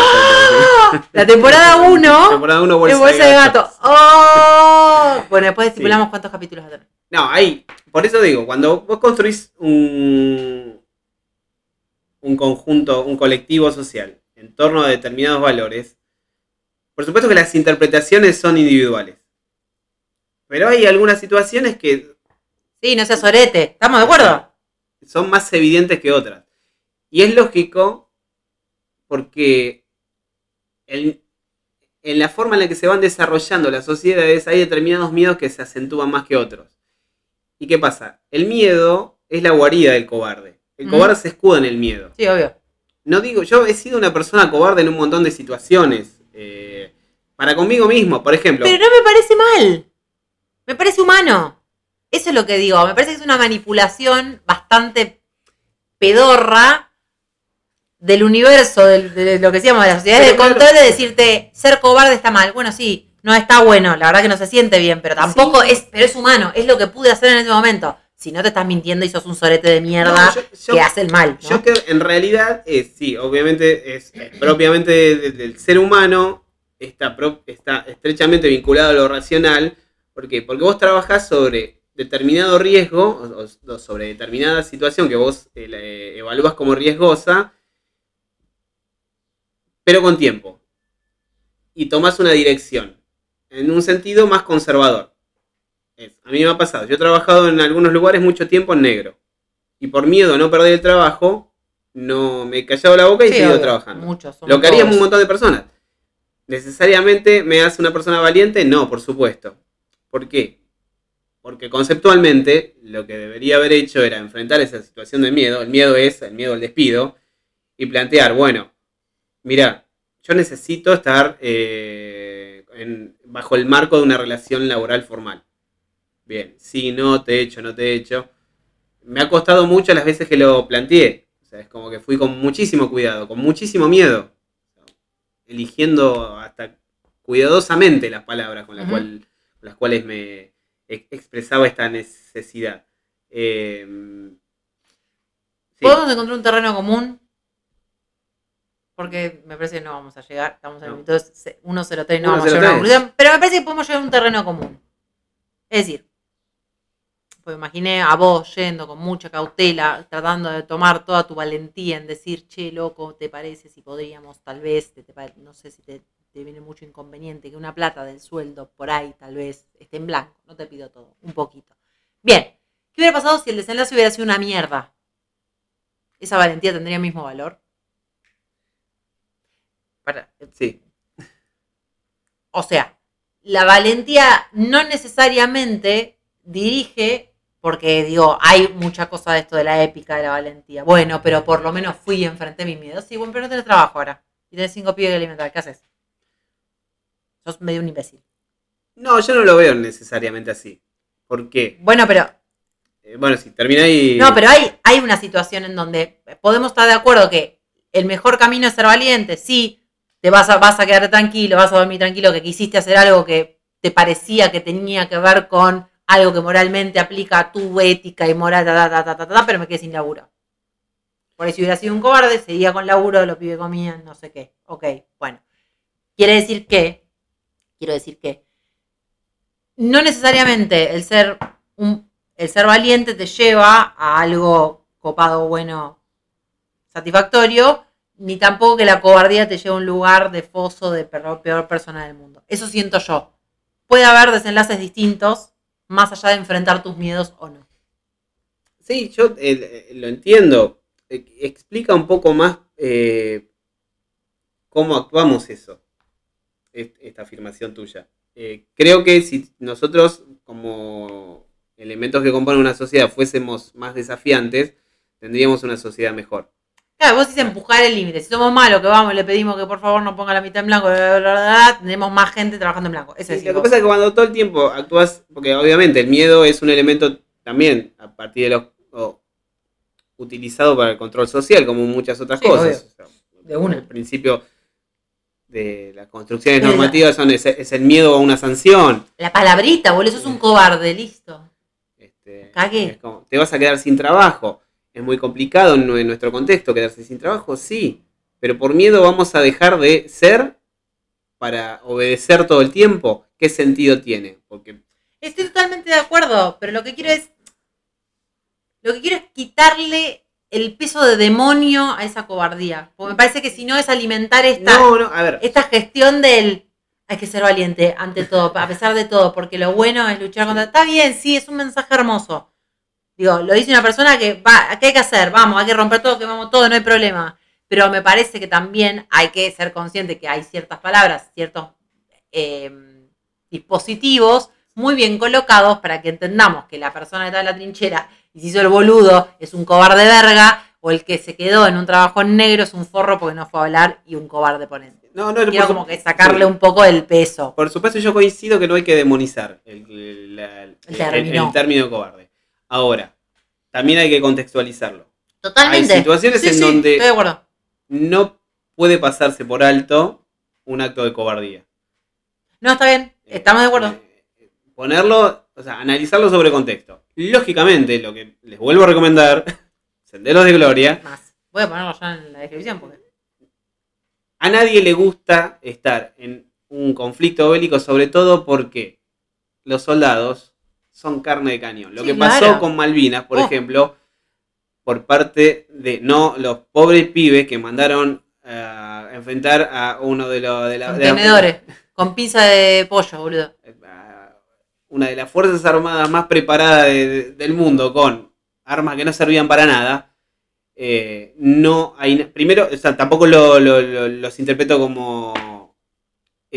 La temporada 1 Temporada 1, es bolsa, bolsa de gato. ¡Oh! Bueno, después Sí. estipulamos cuántos capítulos va a tener. No, hay. Por eso digo, cuando vos construís un, un conjunto, un colectivo social en torno a determinados valores, por supuesto que las interpretaciones son individuales. Pero hay algunas situaciones que Sí, no seas sorete. ¿Estamos de acuerdo? son más evidentes que otras. Y es lógico porque el- en la forma en la que se van desarrollando las sociedades hay determinados miedos que se acentúan más que otros. ¿Y qué pasa? El miedo es la guarida del cobarde. El cobarde se escuda en el miedo. Sí, obvio. No digo, yo he sido una persona cobarde en un montón de situaciones. eh, para conmigo mismo, por ejemplo. Pero no me parece mal. Me parece humano. Eso es lo que digo. Me parece que es una manipulación bastante pedorra del universo, del- de, lo que decíamos, de la sociedad Pero de claro. control, de decirte ser cobarde está mal. Bueno, sí, no está bueno, la verdad que no se siente bien, pero tampoco Sí. es, pero es humano, es lo que pude hacer en ese momento. Si no te estás mintiendo y sos un sorete de mierda No, yo- yo- que hace el mal. ¿no? Yo creo, en realidad, es, sí, obviamente es, es propiamente de- de- del ser humano, está, pro- está estrechamente vinculado a lo racional. ¿Por qué? Porque vos trabajás sobre determinado riesgo, o, o sobre determinada situación que vos eh, eh, evalúas como riesgosa, pero con tiempo. Y tomás una dirección, en un sentido más conservador. Es, a mí me ha pasado, yo he trabajado en algunos lugares mucho tiempo en negro y por miedo a no perder el trabajo, no me he callado la boca y he Sí, seguido obvio, trabajando. Muchos, Lo que haría todos. un montón de personas. ¿Necesariamente me hace una persona valiente? No, por supuesto. ¿Por qué? Porque conceptualmente lo que debería haber hecho era enfrentar esa situación de miedo. El miedo es el miedo al despido. Y plantear, bueno, mira, yo necesito estar eh, en- bajo el marco de una relación laboral formal. Bien, sí, no, te he hecho, no te he hecho. Me ha costado mucho las veces que lo planteé. O sea, es como que fui con muchísimo cuidado, con muchísimo miedo. Eligiendo hasta cuidadosamente las palabras con, las Ujú. cual- con las cuales me ex- expresaba esta necesidad. Eh, sí. ¿Podemos encontrar un terreno común? Porque me parece que no vamos a llegar. Estamos en el No. minuto 103 no vamos a llegar a 103. una conclusión. Pero me parece que podemos llegar a un terreno común. Es decir, pues imaginé a vos yendo con mucha cautela, tratando de tomar toda tu valentía en decir, che, loco, ¿te parece si podríamos, tal vez, te- te pare- no sé si te, te viene mucho inconveniente, que una plata del sueldo por ahí tal vez esté en blanco? No te pido todo, un poquito. Bien, ¿qué hubiera pasado si el desenlace hubiera sido una mierda? ¿Esa valentía tendría el mismo valor? Para- Sí, o sea, la valentía no necesariamente dirige, porque digo, hay mucha cosa de esto de la épica de la valentía. Bueno, pero por lo menos fui y enfrenté mi miedo. Sí, bueno, pero no tenés trabajo ahora. Y tenés cinco pibes que alimentar. ¿Qué haces? Sos medio un imbécil. No, yo no lo veo necesariamente así. ¿Por qué? Bueno, pero Eh, bueno, si termina ahí. No, pero hay, hay una situación en donde podemos estar de acuerdo que el mejor camino es ser valiente, sí, te vas a, vas a quedar tranquilo, vas a dormir tranquilo, que quisiste hacer algo que te parecía que tenía que ver con algo que moralmente aplica a tu ética y moral, ta, ta, ta, ta, pero me quedé sin laburo. Por ahí si hubiera sido un cobarde, seguía con laburo, los pibes comían, no sé qué. Ok, bueno. Quiere decir que, quiero decir que, no necesariamente el ser, un, el ser valiente te lleva a algo copado, bueno, satisfactorio, ni tampoco que la cobardía te lleve a un lugar de foso de peor, peor persona del mundo. Eso siento yo. Puede haber desenlaces distintos, más allá de enfrentar tus miedos o no. Sí, yo eh, lo entiendo. Eh, explica un poco más eh, cómo actuamos eso, esta afirmación tuya. creo que si nosotros como elementos que componen una sociedad fuésemos más desafiantes, tendríamos una sociedad mejor. Claro, vos dices empujar el límite. Si somos malos, que vamos y le pedimos que por favor nos ponga la mitad en blanco, tenemos más gente trabajando en blanco. Eso lo que pasa es que cuando todo el tiempo actúas, porque obviamente el miedo es un elemento también a partir de los utilizado para el control social, como muchas otras cosas. de una. El principio de las construcciones normativas son es, el miedo a una sanción. La palabrita, boludo, eso es un cobarde, listo. Este, Cagué. te vas a quedar sin trabajo. Es muy complicado en, nuestro contexto quedarse sin trabajo, sí. Pero por miedo vamos a dejar de ser para obedecer todo el tiempo. ¿Qué sentido tiene? Porque Estoy totalmente de acuerdo, pero lo que quiero es lo que quiero es quitarle el peso de demonio a esa cobardía. Porque me parece que si no es alimentar esta, esta gestión del hay que ser valiente ante todo, a pesar de todo, porque lo bueno es luchar contra. Está bien, sí, es un mensaje hermoso. Digo, lo dice una persona que va, ¿qué hay que hacer? Vamos, hay que romper todo, que vamos todo, no hay problema. Pero me parece que también hay que ser consciente que hay ciertas palabras, ciertos eh, dispositivos muy bien colocados para que entendamos que la persona que está en la trinchera y si hizo el boludo es un cobarde verga, o el que se quedó en un trabajo en negro es un forro porque no fue a hablar y un cobarde ponente. No, no, Quiero como que sacarle un poco el peso. Por supuesto, yo coincido que no hay que demonizar el, término. cobarde. Ahora, también hay que contextualizarlo. Totalmente. Hay situaciones en donde no puede pasarse por alto un acto de cobardía. No, está bien, estamos de acuerdo. Eh, ponerlo, o sea, analizarlo sobre contexto. Lógicamente, lo que les vuelvo a recomendar, Senderos de Gloria. Más. Voy a ponerlo ya en la descripción porque. A nadie le gusta estar en un conflicto bélico, sobre todo porque los soldados son carne de cañón. Lo que pasó con Malvinas, por oh. ejemplo, por parte de no los pobres pibes que mandaron a enfrentar a uno de los de la, con pizza de pollo, boludo. Eh, una de las Fuerzas Armadas más preparadas del mundo con armas que no servían para nada, eh, no hay. Primero, o sea, tampoco los interpreto como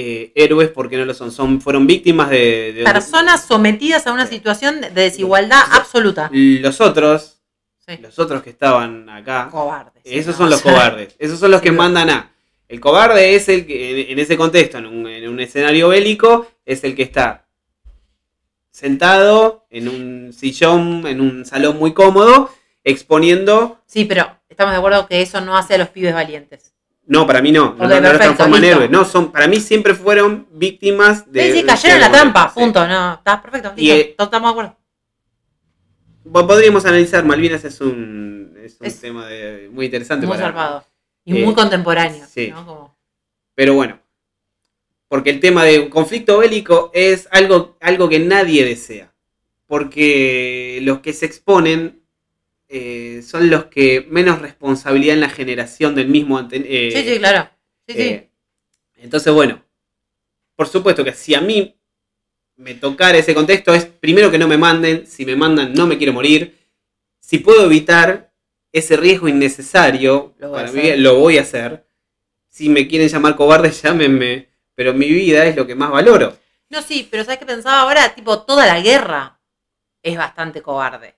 eh, héroes porque no lo son. son fueron víctimas de. Personas sometidas a una situación de desigualdad absoluta. Los otros, los otros que estaban acá. Cobardes. Esos son los cobardes. Esos son los que mandan a. El cobarde es el que, en, ese contexto, en un, en un escenario bélico, es el que está sentado en un sillón, en un salón muy cómodo, exponiendo. Sí, pero estamos de acuerdo que eso no hace a los pibes valientes. No, para mí no. no, no transforman en héroes. No, son, para mí siempre fueron víctimas de. Sí, sí, cayeron en la trampa, punto. No, está perfecto. Y, eh, estamos de acuerdo. Podríamos analizar, Malvinas es un, es un tema muy interesante. Muy salvado. Y muy eh, contemporáneo. Sí. Pero bueno, porque el tema de un conflicto bélico es algo, algo que nadie desea. Porque los que se exponen eh, son los que menos responsabilidad en la generación del mismo. Eh, sí, sí, claro. Eh, entonces, bueno, por supuesto que si a mí me tocara ese contexto es primero que no me manden, si me mandan no me quiero morir. Si puedo evitar ese riesgo innecesario para mí, lo voy a hacer. Si me quieren llamar cobarde, llámenme pero mi vida es lo que más valoro. No, sí, pero ¿sabes qué pensaba ahora? Tipo, toda la guerra es bastante cobarde.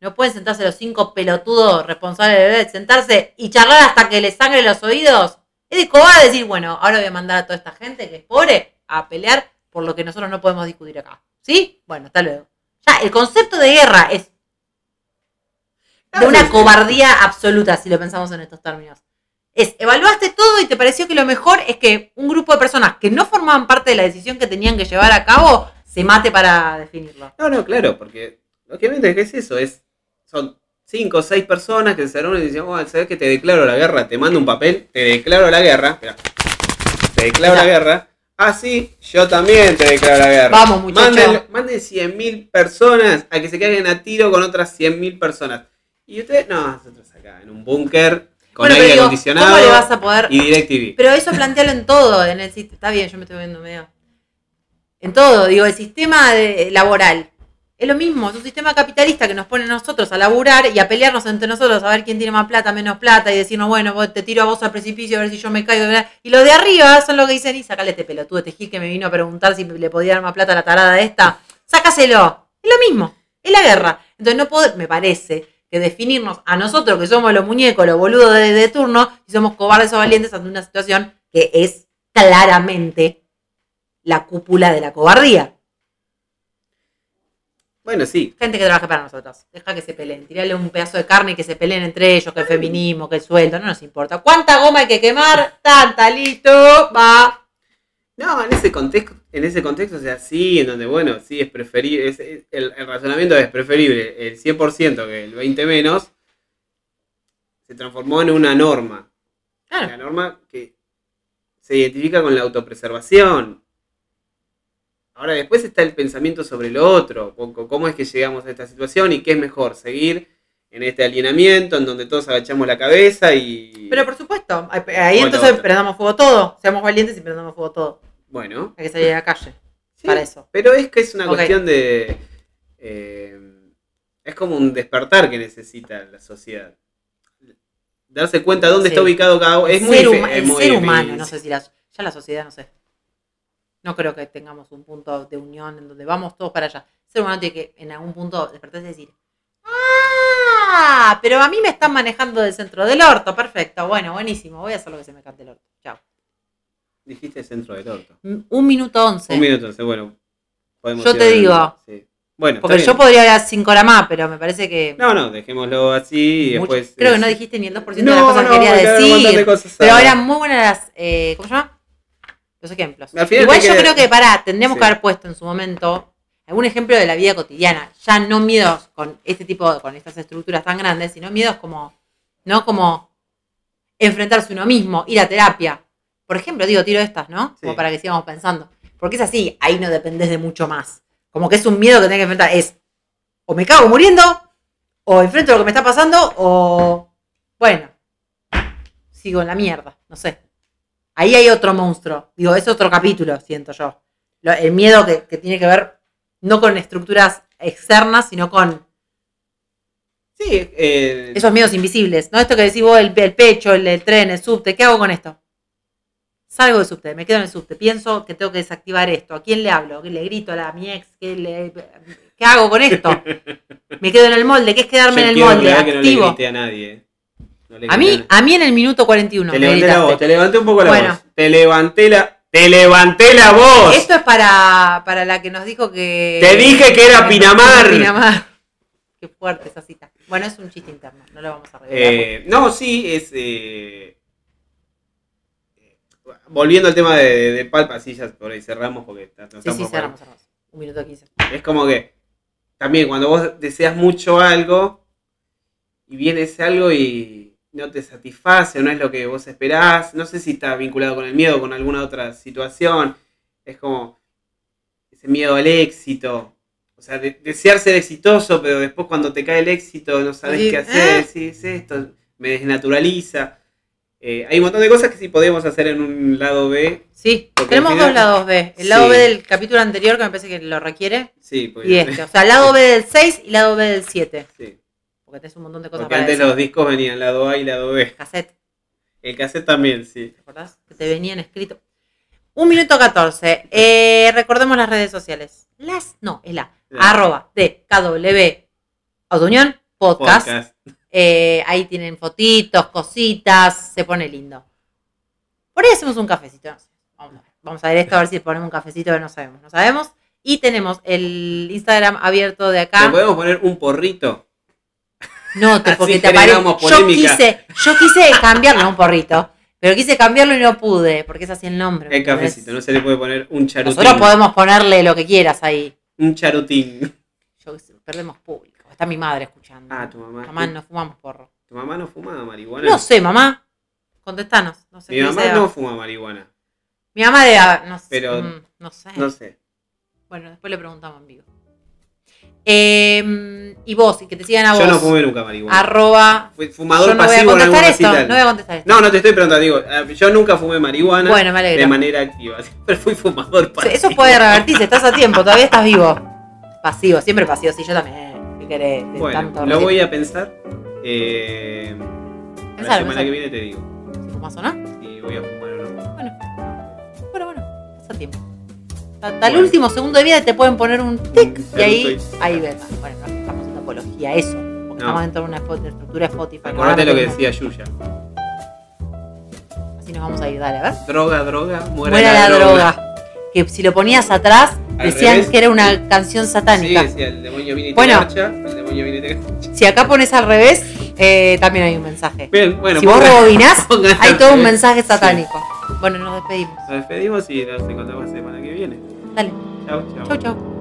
No pueden sentarse los cinco pelotudos responsables de sentarse y charlar hasta que les sangre los oídos. Es de cobarde decir, bueno, ahora voy a mandar a toda esta gente que es pobre a pelear por lo que nosotros no podemos discutir acá. ¿Sí? Bueno, hasta luego. Ya, el concepto de guerra es de una cobardía absoluta, si lo pensamos en estos términos. Es, evaluaste todo y te pareció que lo mejor es que un grupo de personas que no formaban parte de la decisión que tenían que llevar a cabo se mate para definirlo. No, no, claro, porque obviamente que es eso, es son cinco o seis personas que se reúnen y dicen, oh, ¿sabes que te declaro la guerra? Te mando un papel, te declaro la guerra, Esperá. te declaro la guerra. Ah, sí, yo también te declaro la guerra. Vamos, muchacho. Manden, manden 100.000 personas a que se caigan a tiro con otras 100.000 personas. Y ustedes, no, nosotros acá, en un búnker, con Bueno, aire digo, acondicionado ¿Cómo le vas a poder y DirecTV. Pero eso plantealo en todo, en el sistema. Está bien, yo me estoy viendo medio. En todo, digo, el sistema de- laboral. Es lo mismo, es un sistema capitalista que nos pone a nosotros a laburar y a pelearnos entre nosotros, a ver quién tiene más plata, menos plata, y decirnos, bueno, te tiro a vos al precipicio a ver si yo me caigo. Y los de arriba son los que dicen, y sacale este pelotudo, este gil que me vino a preguntar si le podía dar más plata a la tarada esta. Sácaselo. Es lo mismo, es la guerra. Entonces no puedo, me parece que definirnos a nosotros que somos los muñecos, los boludos de, de turno, y somos cobardes o valientes ante una situación que es claramente la cúpula de la cobardía. Bueno, sí, Gente que trabaja para nosotros. Deja que se peleen. Tirale un pedazo de carne y que se peleen entre ellos, que el feminismo, que el sueldo, no nos importa. ¿Cuánta goma hay que quemar? Tanta, listo, va. No, en ese contexto, en ese contexto, o sea, sí, en donde, bueno, sí, es preferible, es- es- el, el razonamiento es preferible el 100% que el 20 menos, se transformó en una norma. La Claro. norma que se identifica con la autopreservación. Ahora después está el pensamiento sobre lo otro, cómo es que llegamos a esta situación y qué es mejor, seguir en este alineamiento en donde todos agachamos la cabeza y... Pero por supuesto, ahí entonces prendamos fuego todo. Seamos valientes y prendamos fuego todo. Bueno, Hay que salir a la calle sí, para eso. Pero es que es una cuestión de. eh, es como un despertar que necesita la sociedad. Darse cuenta dónde Sí. está ubicado cada uno. Es el muy, ser, huma- es el muy ser humano, no sé si la, ya la sociedad, no sé. No creo que tengamos un punto de unión en donde vamos todos para allá. El ser humano tiene que en algún punto despertarse y decir, ¡Ah! Pero a mí me están manejando del centro del orto. Perfecto, bueno, buenísimo. Voy a hacer lo que se me cante el orto. Chao. Dijiste centro del orto. Mm, Un minuto once. Un minuto, entonces, bueno. podemos Yo te digo. sí. Bueno, Porque yo podría hablar cinco horas más, pero me parece que. No, no, dejémoslo así y después. creo que no dijiste ni el 2% de No, las cosas no, que quería montón de decir. cosas Pero ahora. eran muy buenas las. eh, ¿Cómo se llama? Los ejemplos. Igual yo creo que, pará, tendríamos Sí. que haber puesto en su momento algún ejemplo de la vida cotidiana. Ya no miedos con este tipo, con estas estructuras tan grandes, sino miedos como. No como enfrentarse uno mismo, ir a terapia. Por ejemplo, digo, tiro estas, ¿no? Como para que sigamos pensando. Porque es así, ahí no dependés de mucho más. Como que es un miedo que tenés que enfrentar. Es o me cago muriendo, o enfrento lo que me está pasando, o. Bueno, sigo en la mierda, no sé. Ahí hay otro monstruo. Digo, es otro capítulo, siento yo. Lo- el miedo que, que tiene que ver no con estructuras externas, sino con Sí, eh, esos miedos invisibles. ¿No? Esto que decís vos, el, el pecho, el, el tren, el subte. ¿Qué hago con esto? Salgo del subte, me quedo en el subte. Pienso que tengo que desactivar esto. ¿A quién le hablo? ¿Qué le grito a la, a mi ex? ¿Qué, le- ¿Qué hago con esto? Me quedo en el molde. ¿Qué es quedarme yo en el molde? que no le Activo. grité a nadie. No le a mí, a mí en el minuto 41. Te levanté la voz, te levanté un poco la Bueno. voz. Te levanté la. ¡Te levanté la voz! Esto es para, para la que nos dijo que. Te dije que era Pinamar. Pinamar. Qué fuerte esa cita. Bueno, es un chiste interno, no lo vamos a revelar. Eh, no, sí, es. eh, eh, volviendo al tema de, de Palpa, sí, ya por ahí cerramos porque nos sí, estamos sí, cerramos, cerramos. Un minuto 15. Es como que también cuando vos deseas mucho algo y viene ese algo y no te satisface o no es lo que vos esperás, no sé si está vinculado con el miedo o con alguna otra situación, es como ese miedo al éxito. O sea, de- desear ser exitoso, pero después cuando te cae el éxito no sabes qué hacer, ¿eh? sí, es esto, me desnaturaliza. Eh, hay un montón de cosas que sí podemos hacer en un lado B. Sí, tenemos final- dos lados B. El lado. B del capítulo anterior, que me parece que lo requiere, Sí, porque, y este. O sea, lado B del 6 y lado B del 7. sí, Porque tenés un montón de cosas porque para antes decir. los discos venían lado A y lado B. Cassette, El cassette también, sí. ¿te acordás? Que te venían escritos. Un minuto 14. Eh, recordemos las redes sociales. Las, no, es la. La. Arroba de KW Autounión Podcast. Podcast. Eh, ahí tienen fotitos, cositas, se pone lindo. Por ahí hacemos un cafecito, no sé. Vamos a ver, Vamos a ver esto, a ver si ponemos un cafecito que no sabemos. No sabemos. Y tenemos el Instagram abierto de ¿Le acá. podemos poner un porrito? No, te, porque te aparece. Yo quise, yo quise cambiarlo, no un porrito. Pero quise cambiarlo y no pude, porque es así el nombre. El cafecito, no se le puede poner un charutín. Nosotros podemos ponerle lo que quieras ahí. Un charutín. Yo perdemos público. Está mi madre escuchando. Ah, tu mamá. Mamá, no fumamos porro. ¿Tu mamá no fumaba marihuana? No sé, mamá. Contestanos. No sé Mi mamá no fuma marihuana. Mi mamá de. No sé. Pero- mm, no sé. No sé. Bueno, después le preguntamos en vivo. Eh, y vos, y que te sigan a vos. Yo no fumé nunca marihuana. Arroba. Fui fumador Yo no voy a pasivo en algún contestar esto. recital. No voy a contestar esto. No, no te estoy preguntando, digo, eh, yo nunca fumé marihuana Bueno, me alegro. de manera activa. Siempre fui fumador pasivo. Eso puede revertirse, estás a tiempo, todavía estás vivo. Pasivo, siempre pasivo, sí, yo también. ¿Qué querés? De Bueno, tanto lo voy a pensar. Eh, la semana que viene te digo si fumas o no. si voy a fumar o no. Bueno, bueno, bueno, estás a tiempo. Hasta el último segundo de vida te pueden poner un tic Un y ahí, ahí ves. Bueno, no estamos haciendo apología a eso, porque estamos dentro de una estructura Spotify. Acordate lo que decía Yuya. Así nos vamos a ir, dale, a ver. Droga, droga, muera, Muera la, droga. Que si lo ponías atrás, Al decían revés. que era una canción Sí, satánica. decía, el demonio viene y te Bueno. el demonio viene y te garcha. Si acá pones al revés, eh, también hay un mensaje. Bien, bueno, si vos rebobinás, hay todo un mensaje Sí. Bueno, nos despedimos. Nos despedimos y nos encontramos la semana que viene. Dale, Chao, chao. chau, chau.